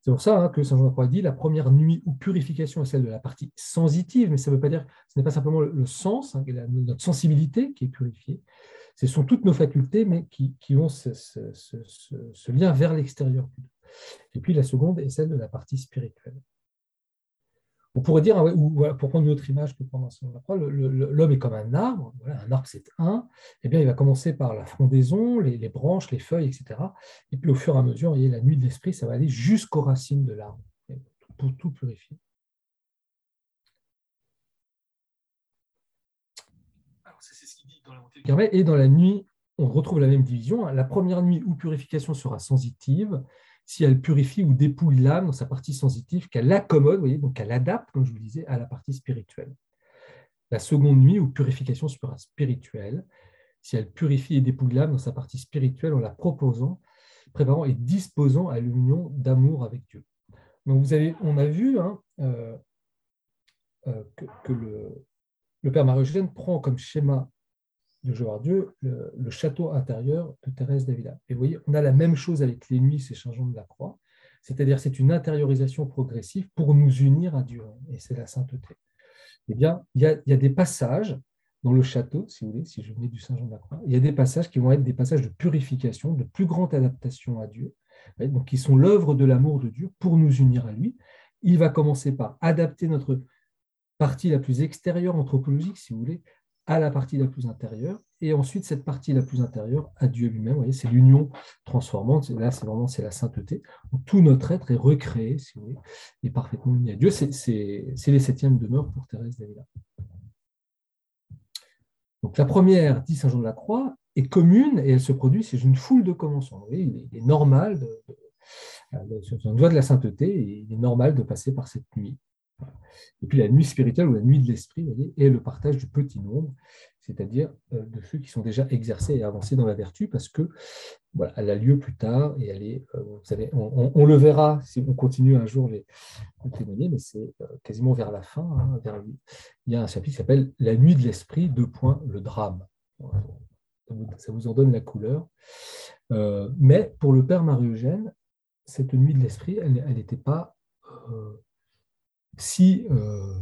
c'est pour ça hein, que Saint Jean Croix dit la première nuit ou purification est celle de la partie sensitive, mais ça ne veut pas dire, ce n'est pas simplement le, sens, hein, notre sensibilité qui est purifiée, ce sont toutes nos facultés, mais qui, ont ce lien vers l'extérieur. Et puis la seconde est celle de la partie spirituelle. On pourrait dire, hein, pour prendre une autre image que pendant l'homme est comme un arbre, un arbre c'est un, eh bien il va commencer par la frondaison, les, branches, les feuilles, etc. Et puis au fur et à mesure, voyez, la nuit de l'esprit, ça va aller jusqu'aux racines de l'arbre, pour tout purifier. Alors Et dans la nuit, on retrouve la même division. La première nuit où purification sera sensitive, si elle purifie ou dépouille l'âme dans sa partie sensitive, qu'elle accommode, voyez, donc qu'elle adapte, comme je vous le disais, à la partie spirituelle. La seconde nuit ou purification sera spirituelle, si elle purifie et dépouille l'âme dans sa partie spirituelle en la proposant, préparant et disposant à l'union d'amour avec Dieu. Donc vous avez, on a vu hein, euh, euh, que, le, le, Père Marie-Eugène prend comme schéma de Joar Dieu, le, château intérieur de Thérèse d'Avila. Et vous voyez, on a la même chose avec les nuits, ces changements de la croix, c'est-à-dire c'est une intériorisation progressive pour nous unir à Dieu, et c'est la sainteté. Eh bien, il y, a, des passages dans le château, si vous voulez, si je venais du Saint-Jean de la Croix, il y a des passages qui vont être des passages de purification, de plus grande adaptation à Dieu, donc qui sont l'œuvre de l'amour de Dieu pour nous unir à lui. Il va commencer par adapter notre partie la plus extérieure anthropologique, si vous voulez, à la partie la plus intérieure, et ensuite cette partie la plus intérieure à Dieu lui-même. C'est l'union transformante. Là, c'est vraiment c'est la sainteté. Où tout notre être est recréé, si vous voulez, et parfaitement uni à Dieu. C'est, les septièmes demeures pour Thérèse d'Avila. Donc la première, dit Saint Jean de la Croix, est commune et elle se produit c'est une foule de voyez, il, est, normal, de, de, doigt de la sainteté, il est normal de passer par cette nuit. Et puis la nuit spirituelle ou la nuit de l'esprit, est le partage du petit nombre, c'est-à-dire euh, de ceux qui sont déjà exercés et avancés dans la vertu, parce que voilà, elle a lieu plus tard et elle est, euh, vous savez, on, le verra si on continue un jour les, témoigner, mais c'est euh, quasiment vers la fin. Hein, il y a un chapitre qui s'appelle La nuit de l'esprit, deux points, le drame. Ça vous, en donne la couleur. mais pour le Père Marie-Eugène, cette nuit de l'esprit, elle n'était pas si euh,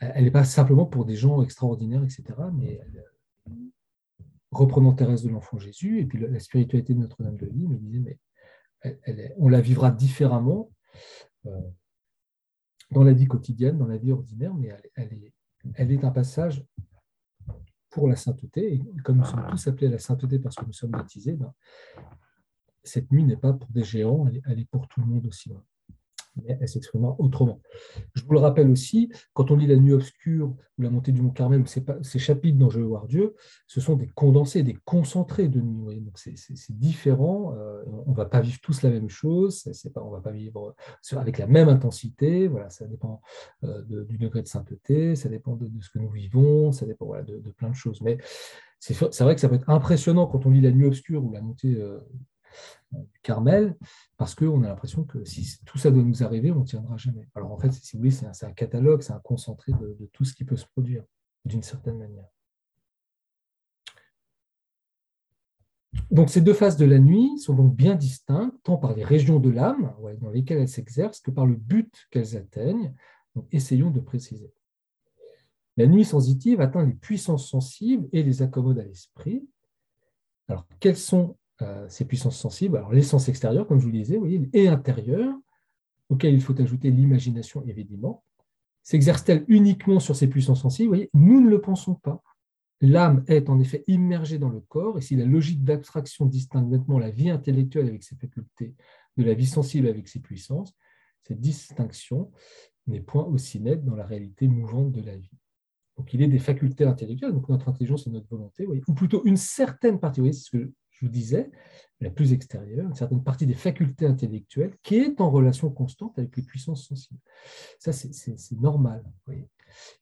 elle n'est pas simplement pour des gens extraordinaires, etc., mais reprenant Thérèse de l'Enfant Jésus, et puis la spiritualité de Notre-Dame de Lille, disait, mais on la vivra différemment euh, dans la vie quotidienne, dans la vie ordinaire, mais elle, est, elle est un passage pour la sainteté, et comme nous sommes tous appelés à la sainteté parce que nous sommes baptisés, ben, cette nuit n'est pas pour des géants, elle est pour tout le monde aussi mais elle s'exprimera autrement. Je vous le rappelle aussi, quand on lit La Nuit obscure ou La montée du Mont Carmel, ces, ces chapitres dans Je veux voir Dieu, ce sont des condensés, des concentrés de nuit. Donc c'est différent, euh, on ne va pas vivre tous la même chose, pas, on ne va pas vivre avec la même intensité, voilà, ça dépend euh, du degré de sainteté, ça dépend de, ce que nous vivons, ça dépend de, plein de choses. Mais c'est vrai que ça peut être impressionnant quand on lit La Nuit obscure ou La montée euh, Carmel, parce qu'on a l'impression que si tout ça doit nous arriver, on ne tiendra jamais. Alors en fait, si vous voulez, c'est un, catalogue, c'est un concentré de, tout ce qui peut se produire, d'une certaine manière. Donc ces deux phases de la nuit sont donc bien distinctes, tant par les régions de l'âme dans lesquelles elles s'exercent que par le but qu'elles atteignent. Donc essayons de préciser. La nuit sensitive atteint les puissances sensibles et les accommode à l'esprit. Alors, quelles sont euh, ces puissances sensibles. Alors, les sens extérieurs, comme je vous le disais, voyez, et intérieurs, auxquels il faut ajouter l'imagination, évidemment. S'exerce-t-elle uniquement sur ces puissances sensibles? Voyez, Nous ne le pensons pas. L'âme est en effet immergée dans le corps, et si la logique d'abstraction distingue nettement la vie intellectuelle avec ses facultés de la vie sensible avec ses puissances, cette distinction n'est point aussi nette dans la réalité mouvante de la vie. Donc il est des facultés intellectuelles, donc notre intelligence et notre volonté, ou plutôt une certaine partie, c'est ce que je vous disais, la plus extérieure, une certaine partie des facultés intellectuelles qui est en relation constante avec les puissances sensibles. Ça, c'est normal.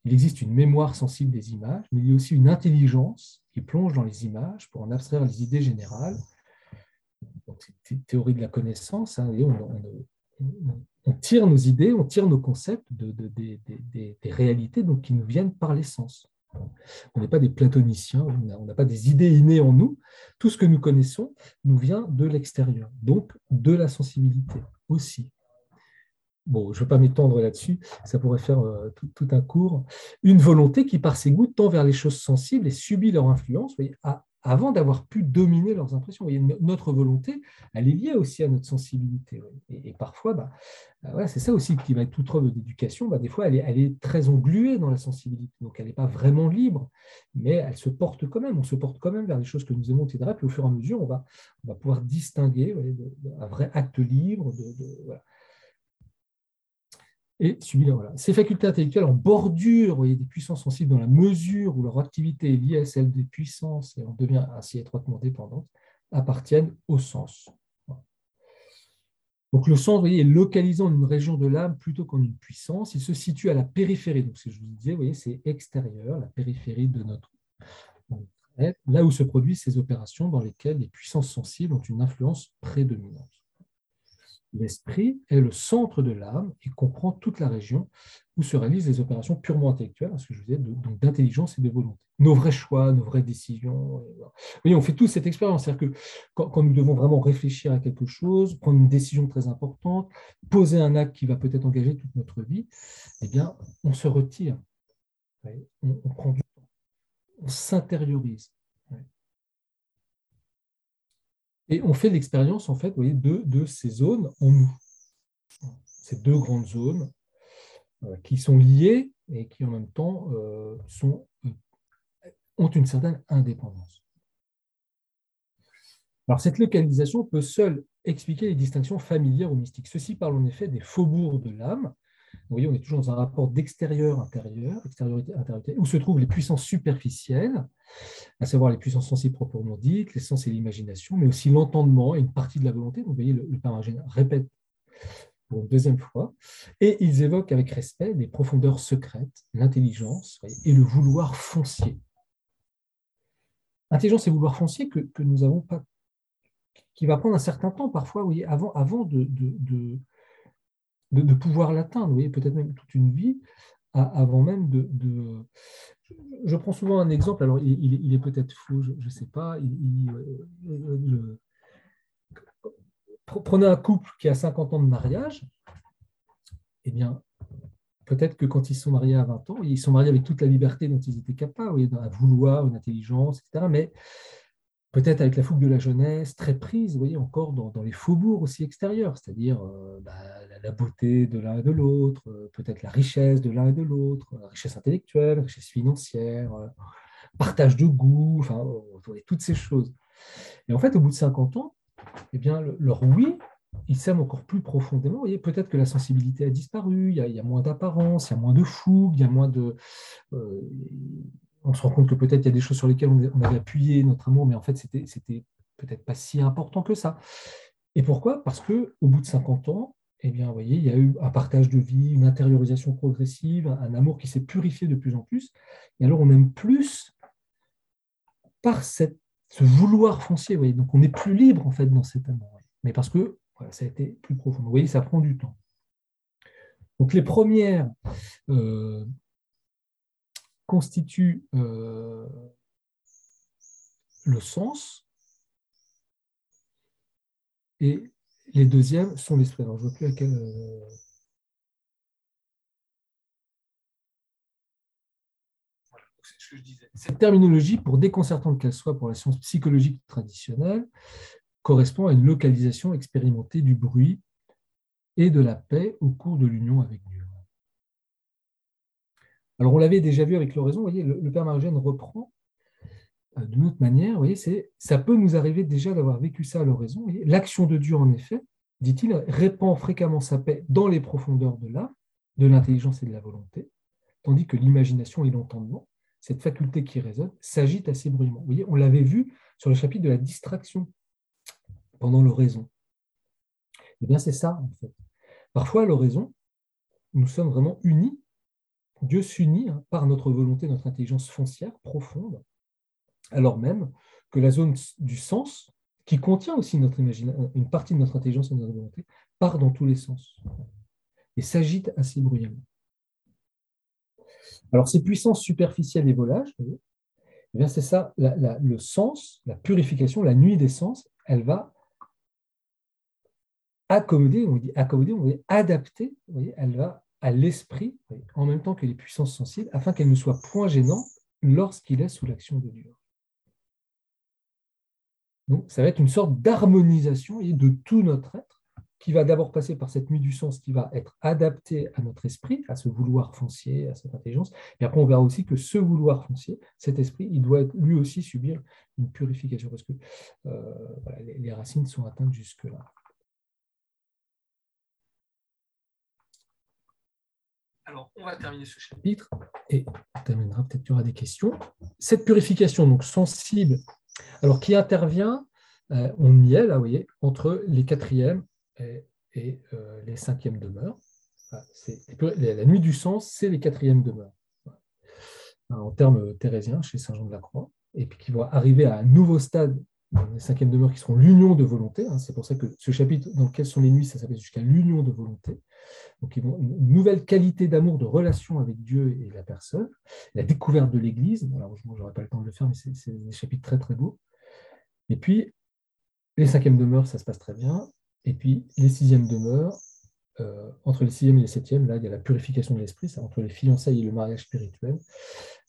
Il existe une mémoire sensible des images, mais il y a aussi une intelligence qui plonge dans les images pour en abstraire les idées générales. C'est théorie de la connaissance. Hein, on, tire nos idées, on tire nos concepts de, des réalités donc, qui nous viennent par les sens. On n'est pas des platoniciens, on n'a pas des idées innées en nous. Tout ce que nous connaissons nous vient de l'extérieur, donc de la sensibilité aussi. Bon, je ne veux pas m'étendre là-dessus, ça pourrait faire euh, tout, un cours. Une volonté qui, par ses goûts, tend vers les choses sensibles et subit leur influence voyez, avant d'avoir pu dominer leurs impressions. notre volonté, elle est liée aussi à notre sensibilité. Et, parfois, bah, bah c'est ça aussi qui va être toute œuvre d'éducation. Bah, des fois, elle est, très engluée dans la sensibilité. Donc, elle n'est pas vraiment libre, mais elle se porte quand même. On se porte quand même vers les choses que nous aimons, etc. Puis au fur et à mesure, on va, pouvoir distinguer un vrai acte libre de, et. Voilà. Ces facultés intellectuelles en bordure voyez, des puissances sensibles dans la mesure où leur activité est liée à celle des puissances et on devient ainsi étroitement dépendante, appartiennent au sens. Donc le sens voyez, est localisé en une région de l'âme plutôt qu'en une puissance. Il se situe à la périphérie. Donc ce que je vous disais, voyez, c'est extérieur, la périphérie de notre là où se produisent ces opérations dans lesquelles les puissances sensibles ont une influence prédominante. L'esprit est le centre de l'âme et comprend toute la région où se réalisent les opérations purement intellectuelles, ce que je vous disais, donc d'intelligence et de volonté. Nos vrais choix, nos vraies décisions. Oui, on fait tous cette expérience. C'est-à-dire que quand, nous devons vraiment réfléchir à quelque chose, prendre une décision très importante, poser un acte qui va peut-être engager toute notre vie, eh bien, on se retire. on prend du temps. On s'intériorise. Et on fait l'expérience en fait, de, ces zones en nous. Ces deux grandes zones euh, qui sont liées et qui en même temps euh, euh, ont une certaine indépendance. Alors cette localisation peut seule expliquer les distinctions familières ou mystiques. Ceci parle en effet des faubourgs de l'âme, vous voyez, on est toujours dans un rapport d'extérieur-intérieur, extériorité-intériorité, où se trouvent les puissances superficielles, à savoir les puissances sensibles proprement dites, les sens et l'imagination, mais aussi l'entendement et une partie de la volonté. Donc, vous voyez, le, le répète pour une deuxième fois, et ils évoquent avec respect les profondeurs secrètes, l'intelligence et le vouloir foncier. Intelligence et vouloir foncier que, nous n'avons pas, qui va prendre un certain temps parfois, voyez, avant, avant de de, pouvoir l'atteindre, vous peut-être même toute une vie, avant même de, Je prends souvent un exemple, alors il, est peut-être faux, je ne sais pas. Euh, prenez un couple qui a 50 ans de mariage, eh bien, peut-être que quand ils sont mariés à 20 ans, ils sont mariés avec toute la liberté dont ils étaient capables, un vouloir, une intelligence, etc. Mais peut-être avec la fougue de la jeunesse, très prise, vous voyez, encore dans, les faubourgs aussi extérieurs, c'est-à-dire euh, bah, la, beauté de l'un et de l'autre, euh, peut-être la richesse de l'un et de l'autre, la richesse intellectuelle, richesse financière, euh, partage de goût, enfin, toutes ces choses. Et en fait, au bout de 50 ans, eh bien, leur oui, ils s'aiment encore plus profondément. Vous voyez, peut-être que la sensibilité a disparu, il y a, moins d'apparence, il y a moins de fougue, il y a moins de. On se rend compte que peut-être il y a des choses sur lesquelles on, avait appuyé notre amour, mais en fait, c'était, c'était peut-être pas si important que ça. Et pourquoi? Parce que au bout de 50 ans, eh bien, vous voyez, il y a eu un partage de vie, une intériorisation progressive, un amour qui s'est purifié de plus en plus. Et alors, on aime plus par cette, ce vouloir foncier. Vous voyez. Donc, on est plus libre, en fait, dans cet amour. Mais parce que ça a été plus profond. Vous voyez, ça prend du temps. Donc, les premières euh, constituent euh, le sens. Et les deuxièmes sont l'esprit. Euh. Cette terminologie, pour déconcertante qu'elle soit pour la science psychologique traditionnelle, correspond à une localisation expérimentée du bruit et de la paix au cours de l'union avec Dieu. Alors, on l'avait déjà vu avec l'oraison, vous voyez, le, Père Margène reprend euh, d'une autre manière, vous voyez, c'est, ça peut nous arriver déjà d'avoir vécu ça à l'oraison. L'action de Dieu, en effet, dit-il, répand fréquemment sa paix dans les profondeurs de l'âme, de l'intelligence et de la volonté, tandis que l'imagination et l'entendement, cette faculté qui résonne, s'agitent assez bruyamment. Vous voyez, on l'avait vu sur le chapitre de la distraction pendant l'oraison. Eh bien, c'est ça, en fait. Parfois, à l'oraison, nous sommes vraiment unis. Dieu s'unit hein, par notre volonté, notre intelligence foncière profonde, alors même que la zone du sens, qui contient aussi notre une partie de notre intelligence et de notre volonté, part dans tous les sens et s'agite assez bruyamment. Alors, ces puissances superficielles et volages, eh c'est ça, le sens, la purification, la nuit des sens, elle va accommoder, on dit accommoder, on dit adapter, elle va à l'esprit en même temps que les puissances sensibles, afin qu'elle ne soit point gênante lorsqu'il est sous l'action de Dieu. Donc, ça va être une sorte d'harmonisation de tout notre être, qui va d'abord passer par cette nuit du sens qui va être adaptée à notre esprit, à ce vouloir foncier, à cette intelligence. Et après, on verra aussi que ce vouloir foncier, cet esprit, il doit lui aussi subir une purification, parce que euh, les racines sont atteintes jusque-là. Alors, on va terminer ce chapitre et on terminera, peut-être qu'il y aura des questions. Cette purification donc sensible, alors qui intervient, euh, on y est là, vous entre les quatrièmes et, euh, les cinquièmes demeures. la nuit du sens, c'est les quatrièmes demeures. En termes thérésiens, chez Saint Jean de la Croix, et puis qui vont arriver à un nouveau stade les cinquièmes demeures qui seront l'union de volonté. Hein. c'est pour ça que ce chapitre dans lequel sont les nuits, ça s'appelle jusqu'à l'union de volonté. Donc, ils vont, une nouvelle qualité d'amour, de relation avec Dieu et la personne, la découverte de l'Église. Alors, je n'aurai pas le temps de le faire, mais c'est des chapitres très, très beaux. Et puis, les cinquièmes demeures, ça se passe très bien. Et puis, les sixièmes demeures, euh, entre les sixièmes et les septièmes, là, il y a la purification de l'esprit, c'est entre les fiançailles et le mariage spirituel,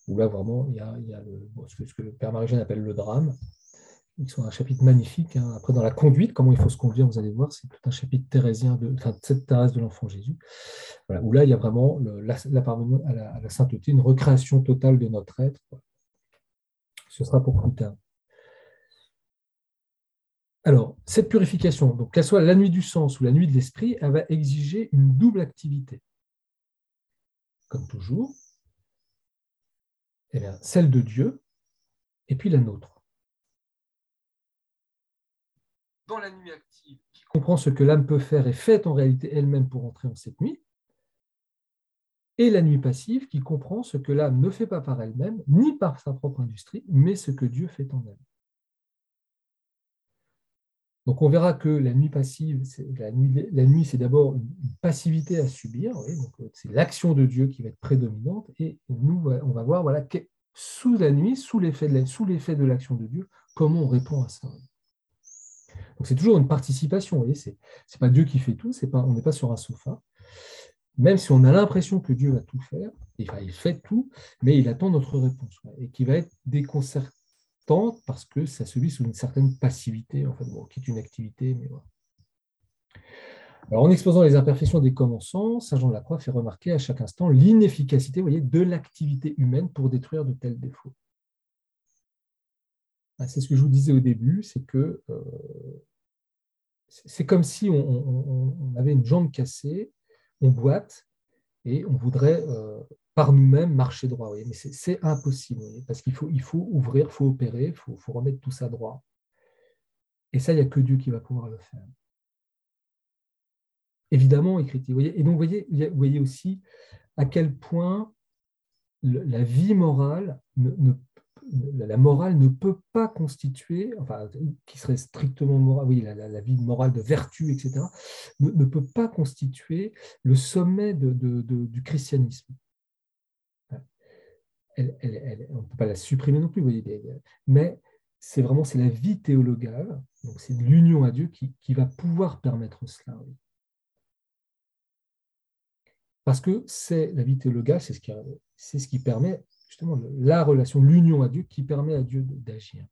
où là, vraiment, il y a, ce, que, le Père marie appelle le drame, qui sont un chapitre magnifique. Hein. Après, dans la conduite, comment il faut se conduire, vous allez voir, c'est tout un chapitre thérésien de, enfin, cette Thérèse de l'enfant Jésus, où là, il y a vraiment la, à la sainteté, une recréation totale de notre être. Ce sera pour plus tard. Alors, cette purification, donc qu'elle soit la nuit du sens ou la nuit de l'esprit, elle va exiger une double activité. Comme toujours, eh celle de Dieu et puis la nôtre. Dans la nuit active, qui comprend ce que l'âme peut faire et fait en réalité elle-même pour entrer en cette nuit, et la nuit passive, qui comprend ce que l'âme ne fait pas par elle-même, ni par sa propre industrie, mais ce que Dieu fait en elle. Donc on verra que la nuit passive, la nuit, c'est d'abord une passivité à subir, donc c'est l'action de Dieu qui va être prédominante, et nous, on va voir voilà, sous la nuit, sous l'effet de l'action de Dieu, comment on répond à ça. Donc c'est toujours une participation, vous voyez, c'est n'est pas Dieu qui fait tout, pas, on n'est pas sur un sofa. Même si on a l'impression que Dieu va tout faire, il fait tout, mais il attend notre réponse, et qui va être déconcertante parce que ça se vit sous une certaine passivité, en fait, qui est une activité, mais. Alors, en exposant les imperfections des commençants, Saint Jean de la Croix fait remarquer à chaque instant l'inefficacité voyez, de l'activité humaine pour détruire de tels défauts. Ah, c'est ce que je vous disais au début, c'est que euh, c'est comme si on, avait une jambe cassée, on boite et on voudrait euh, par nous-mêmes marcher droit. Mais c'est impossible, parce qu'il faut, ouvrir, il faut opérer, il faut, remettre tout ça droit. Et ça, il n'y a que Dieu qui va pouvoir le faire. Évidemment, écrit-il. Et donc, vous voyez, voyez aussi à quel point la vie morale ne, la morale ne peut pas constituer, enfin, qui serait strictement morale, oui, la, vie morale de vertu, etc., ne, peut pas constituer le sommet de, du christianisme. Elle, on ne peut pas la supprimer non plus, vous voyez, mais c'est vraiment c'est la vie théologale, donc c'est l'union à Dieu qui, qui, va pouvoir permettre cela. Parce que c'est la vie théologale, c'est ce, ce qui permet justement la relation, l'union à Dieu qui permet à Dieu d'agir.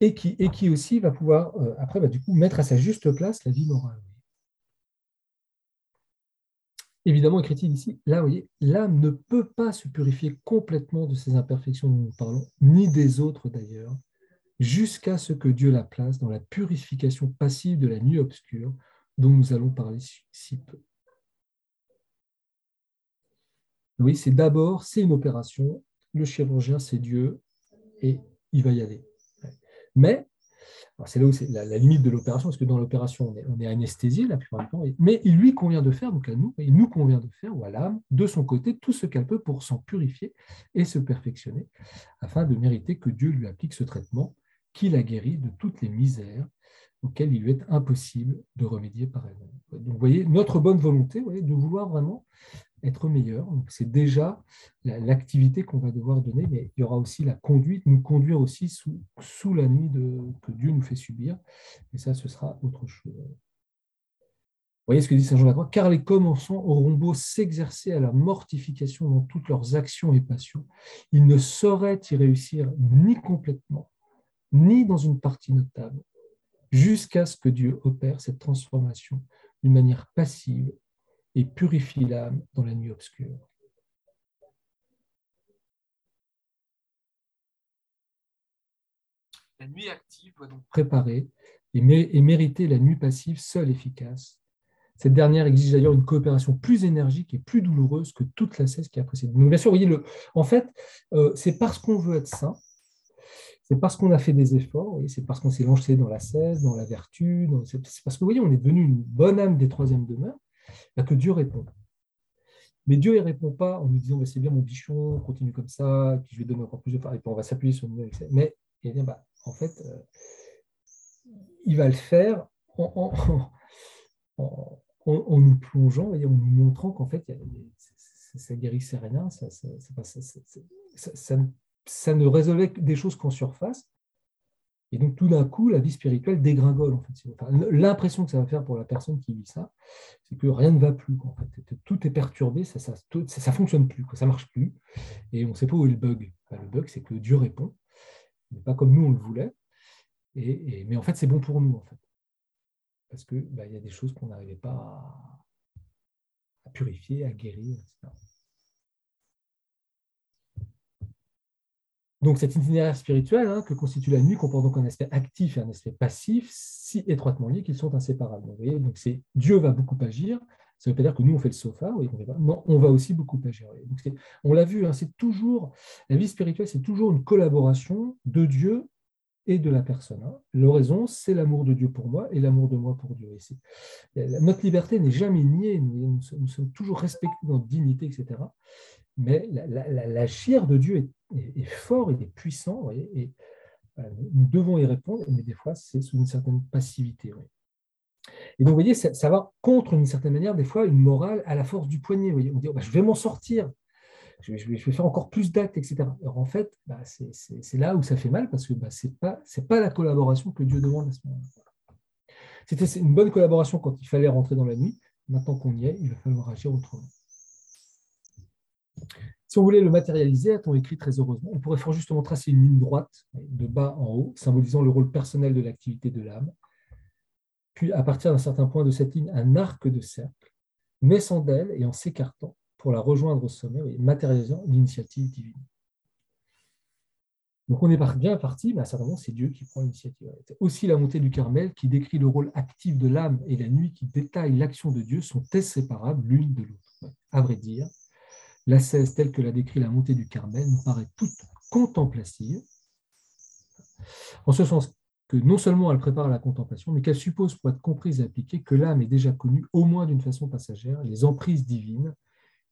Et qui, aussi va pouvoir, euh, après, bah, du coup, mettre à sa juste place la vie morale. Évidemment, écrit-il ici, là, vous voyez, l'âme ne peut pas se purifier complètement de ces imperfections dont nous parlons, ni des autres d'ailleurs, jusqu'à ce que Dieu la place dans la purification passive de la nuit obscure dont nous allons parler si peu. Oui, c'est d'abord, c'est une opération, le chirurgien, c'est Dieu, et il va y aller. Mais, c'est là où c'est la, limite de l'opération, parce que dans l'opération, on est, anesthésié la plupart du temps, mais il lui convient de faire, donc à nous, il nous convient de faire, ou à l'âme, de son côté, tout ce qu'elle peut pour s'en purifier et se perfectionner, afin de mériter que Dieu lui applique ce traitement qui la guérit de toutes les misères auxquelles il lui est impossible de remédier par elle-même. Donc, vous voyez, notre bonne volonté de vouloir vraiment être meilleur. C'est déjà l'activité qu'on va devoir donner, mais il y aura aussi la conduite, nous conduire aussi sous, la nuit de, que Dieu nous fait subir. Et ça, ce sera autre chose. Vous voyez ce que dit Saint Jean de Car les commençants auront beau s'exercer à la mortification dans toutes leurs actions et passions, ils ne sauraient y réussir ni complètement, ni dans une partie notable, jusqu'à ce que Dieu opère cette transformation d'une manière passive et purifie l'âme dans la nuit obscure. La nuit active doit donc préparer et, mériter la nuit passive seule efficace. Cette dernière exige d'ailleurs une coopération plus énergique et plus douloureuse que toute la cesse qui a précédé. Donc, bien sûr, vous voyez, le, en fait, euh, c'est parce qu'on veut être saint, c'est parce qu'on a fait des efforts, c'est parce qu'on s'est lancé dans la cesse, dans la vertu, c'est parce que vous voyez, on est devenu une bonne âme des troisièmes demeures, que Dieu répond. Mais Dieu ne répond pas en nous disant c'est bien mon bichon, continue comme ça, je vais donner encore plus de et puis on va s'appuyer sur nous. Mais il dit, bah, en fait, euh, il va le faire en, nous plongeant en nous montrant qu'en fait, ça guérissait rien, ça, ça, ne résolvait des choses qu'en surface. Et donc, tout d'un coup, la vie spirituelle dégringole. En fait. L'impression que ça va faire pour la personne qui vit ça, c'est que rien ne va plus. En fait. Tout est perturbé, ça ne ça, fonctionne plus, quoi. ça ne marche plus. Et on ne sait pas où est le bug. le bug, c'est que Dieu répond, mais pas comme nous on le voulait. Et, mais en fait, c'est bon pour nous. En fait. Parce qu'il bah, y a des choses qu'on n'arrivait pas à, à, purifier, à guérir, etc. Donc cet itinéraire spirituel hein, que constitue la nuit comporte donc un aspect actif et un aspect passif, si étroitement liés qu'ils sont inséparables. vous voyez, donc c'est Dieu va beaucoup agir. Ça ne veut pas dire que nous on fait le sofa, non, on va aussi beaucoup agir. on l'a vu, hein, c'est toujours la vie spirituelle, c'est toujours une collaboration de Dieu et de la personne. Hein. L'oraison, c'est l'amour de Dieu pour moi et l'amour de moi pour Dieu. notre liberté n'est jamais niée, nous, nous, sommes toujours respectés dans notre dignité, etc mais la, chair de Dieu est, fort, il est puissant, et euh, nous devons y répondre, mais des fois, c'est sous une certaine passivité. Et donc, vous voyez, ça, va contre, d'une certaine manière, des fois, une morale à la force du poignet. On dit, oh, bah, je vais m'en sortir, je vais, faire encore plus d'actes, etc. En fait, bah, c'est là où ça fait mal, parce que bah, ce n'est pas, pas la collaboration que Dieu demande à ce moment-là. C'était une bonne collaboration quand il fallait rentrer dans la nuit. Maintenant qu'on y est, il va falloir agir autrement. Si on voulait le matérialiser, a-t-on écrit très heureusement, on pourrait fort justement tracer une ligne droite de bas en haut, symbolisant le rôle personnel de l'activité de l'âme. Puis, à partir d'un certain point de cette ligne, un arc de cercle, naissant d'elle et en s'écartant pour la rejoindre au sommet, et matérialisant l'initiative divine. Donc on est bien parti, mais à un certain moment, c'est Dieu qui prend l'initiative. Aussi la montée du Carmel qui décrit le rôle actif de l'âme et la nuit qui détaille l'action de Dieu sont inséparables l'une de l'autre. À vrai dire, la l'ascèse telle que l'a décrit la montée du Carmel nous paraît toute contemplative, en ce sens que non seulement elle prépare la contemplation, mais qu'elle suppose pour être comprise et appliquée que l'âme est déjà connue, au moins d'une façon passagère, les emprises divines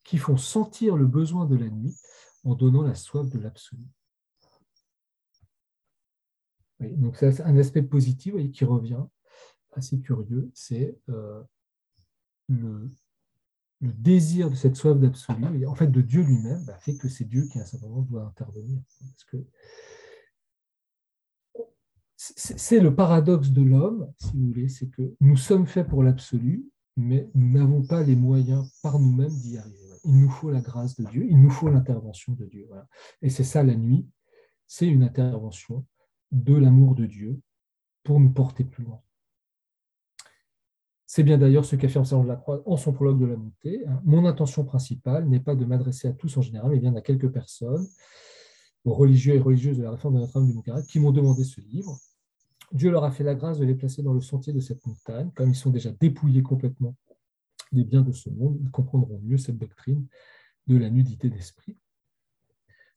qui font sentir le besoin de la nuit en donnant la soif de l'absolu. donc c'est un aspect positif qui revient, assez curieux, c'est euh, le, désir de cette soif d'absolu, en fait de Dieu lui-même, bah, fait que c'est Dieu qui à un certain moment doit intervenir. C'est le paradoxe de l'homme, si vous voulez, c'est que nous sommes faits pour l'absolu, mais nous n'avons pas les moyens par nous-mêmes d'y arriver. Il nous faut la grâce de Dieu, il nous faut l'intervention de Dieu. Et c'est ça la nuit, c'est une intervention de l'amour de Dieu pour nous porter plus loin. C'est bien d'ailleurs ce qu'affirme Saint de la Croix en son prologue de la montée. Mon intention principale n'est pas de m'adresser à tous en général, mais bien à quelques personnes, aux religieux et religieuses de la réforme de Notre-Dame du Mont qui m'ont demandé ce livre. Dieu leur a fait la grâce de les placer dans le sentier de cette montagne. Comme ils sont déjà dépouillés complètement des biens de ce monde, ils comprendront mieux cette doctrine de la nudité d'esprit.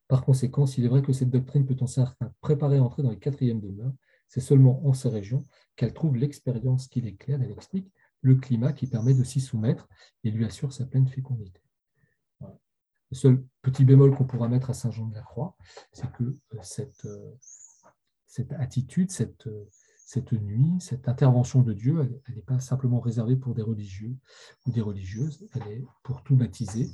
Par conséquent, s'il est vrai que cette doctrine peut en certains préparer à entrer dans les quatrièmes demeures, c'est seulement en ces régions qu'elle trouve l'expérience qui l'éclaire, elle explique le climat qui permet de s'y soumettre et lui assure sa pleine fécondité. Le seul petit bémol qu'on pourra mettre à Saint-Jean de la Croix, c'est que euh, cette, euh, cette attitude, cette, cette nuit, cette intervention de Dieu, elle n'est pas simplement réservée pour des religieux ou des religieuses, elle est pour tout baptisé.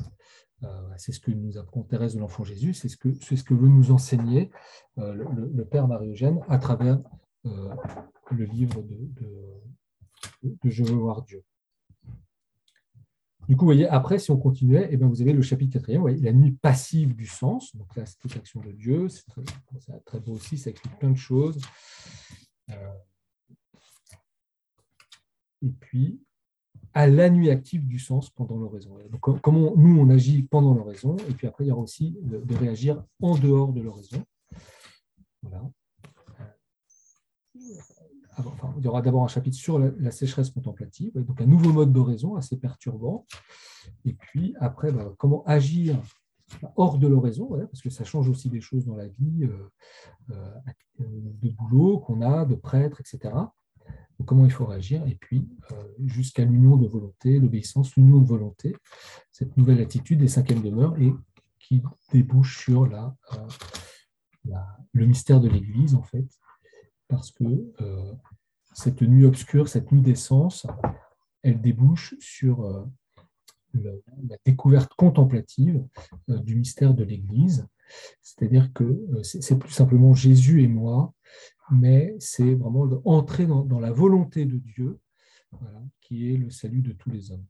Euh, c'est ce que nous apprend Thérèse de l'Enfant Jésus, c'est ce, que, ce que veut nous enseigner euh, le, Père Marie-Eugène à travers euh, le livre de, Je veux voir Dieu. Du coup, vous voyez, après, si on continuait, eh bien, vous avez le chapitre 4 la nuit passive du sens. Donc là, c'est toute l'action de Dieu. C'est très, beau aussi, ça explique plein de choses. Euh, et puis, à la nuit active du sens pendant l'oraison. Donc, comment nous, on agit pendant l'oraison, et puis après, il y aura aussi de, réagir en dehors de l'oraison. Voilà il y aura d'abord un chapitre sur la, sécheresse contemplative, donc un nouveau mode d'oraison assez perturbant. Et puis après, bah, comment agir hors de l'oraison, parce que ça change aussi des choses dans la vie euh, euh, de boulot qu'on a, de prêtre, etc. comment il faut réagir, et puis euh, jusqu'à l'union de volonté, l'obéissance, l'union de volonté, cette nouvelle attitude des cinquièmes demeures, et qui débouche sur le mystère de l'Église, en fait, parce que cette nuit obscure, cette nuit d'essence, elle débouche sur euh, la découverte contemplative euh, du mystère de l'Église. C'est-à-dire que euh, c'est plus simplement Jésus et moi, mais c'est vraiment entrer dans, la volonté de Dieu, qui est le salut de tous les hommes.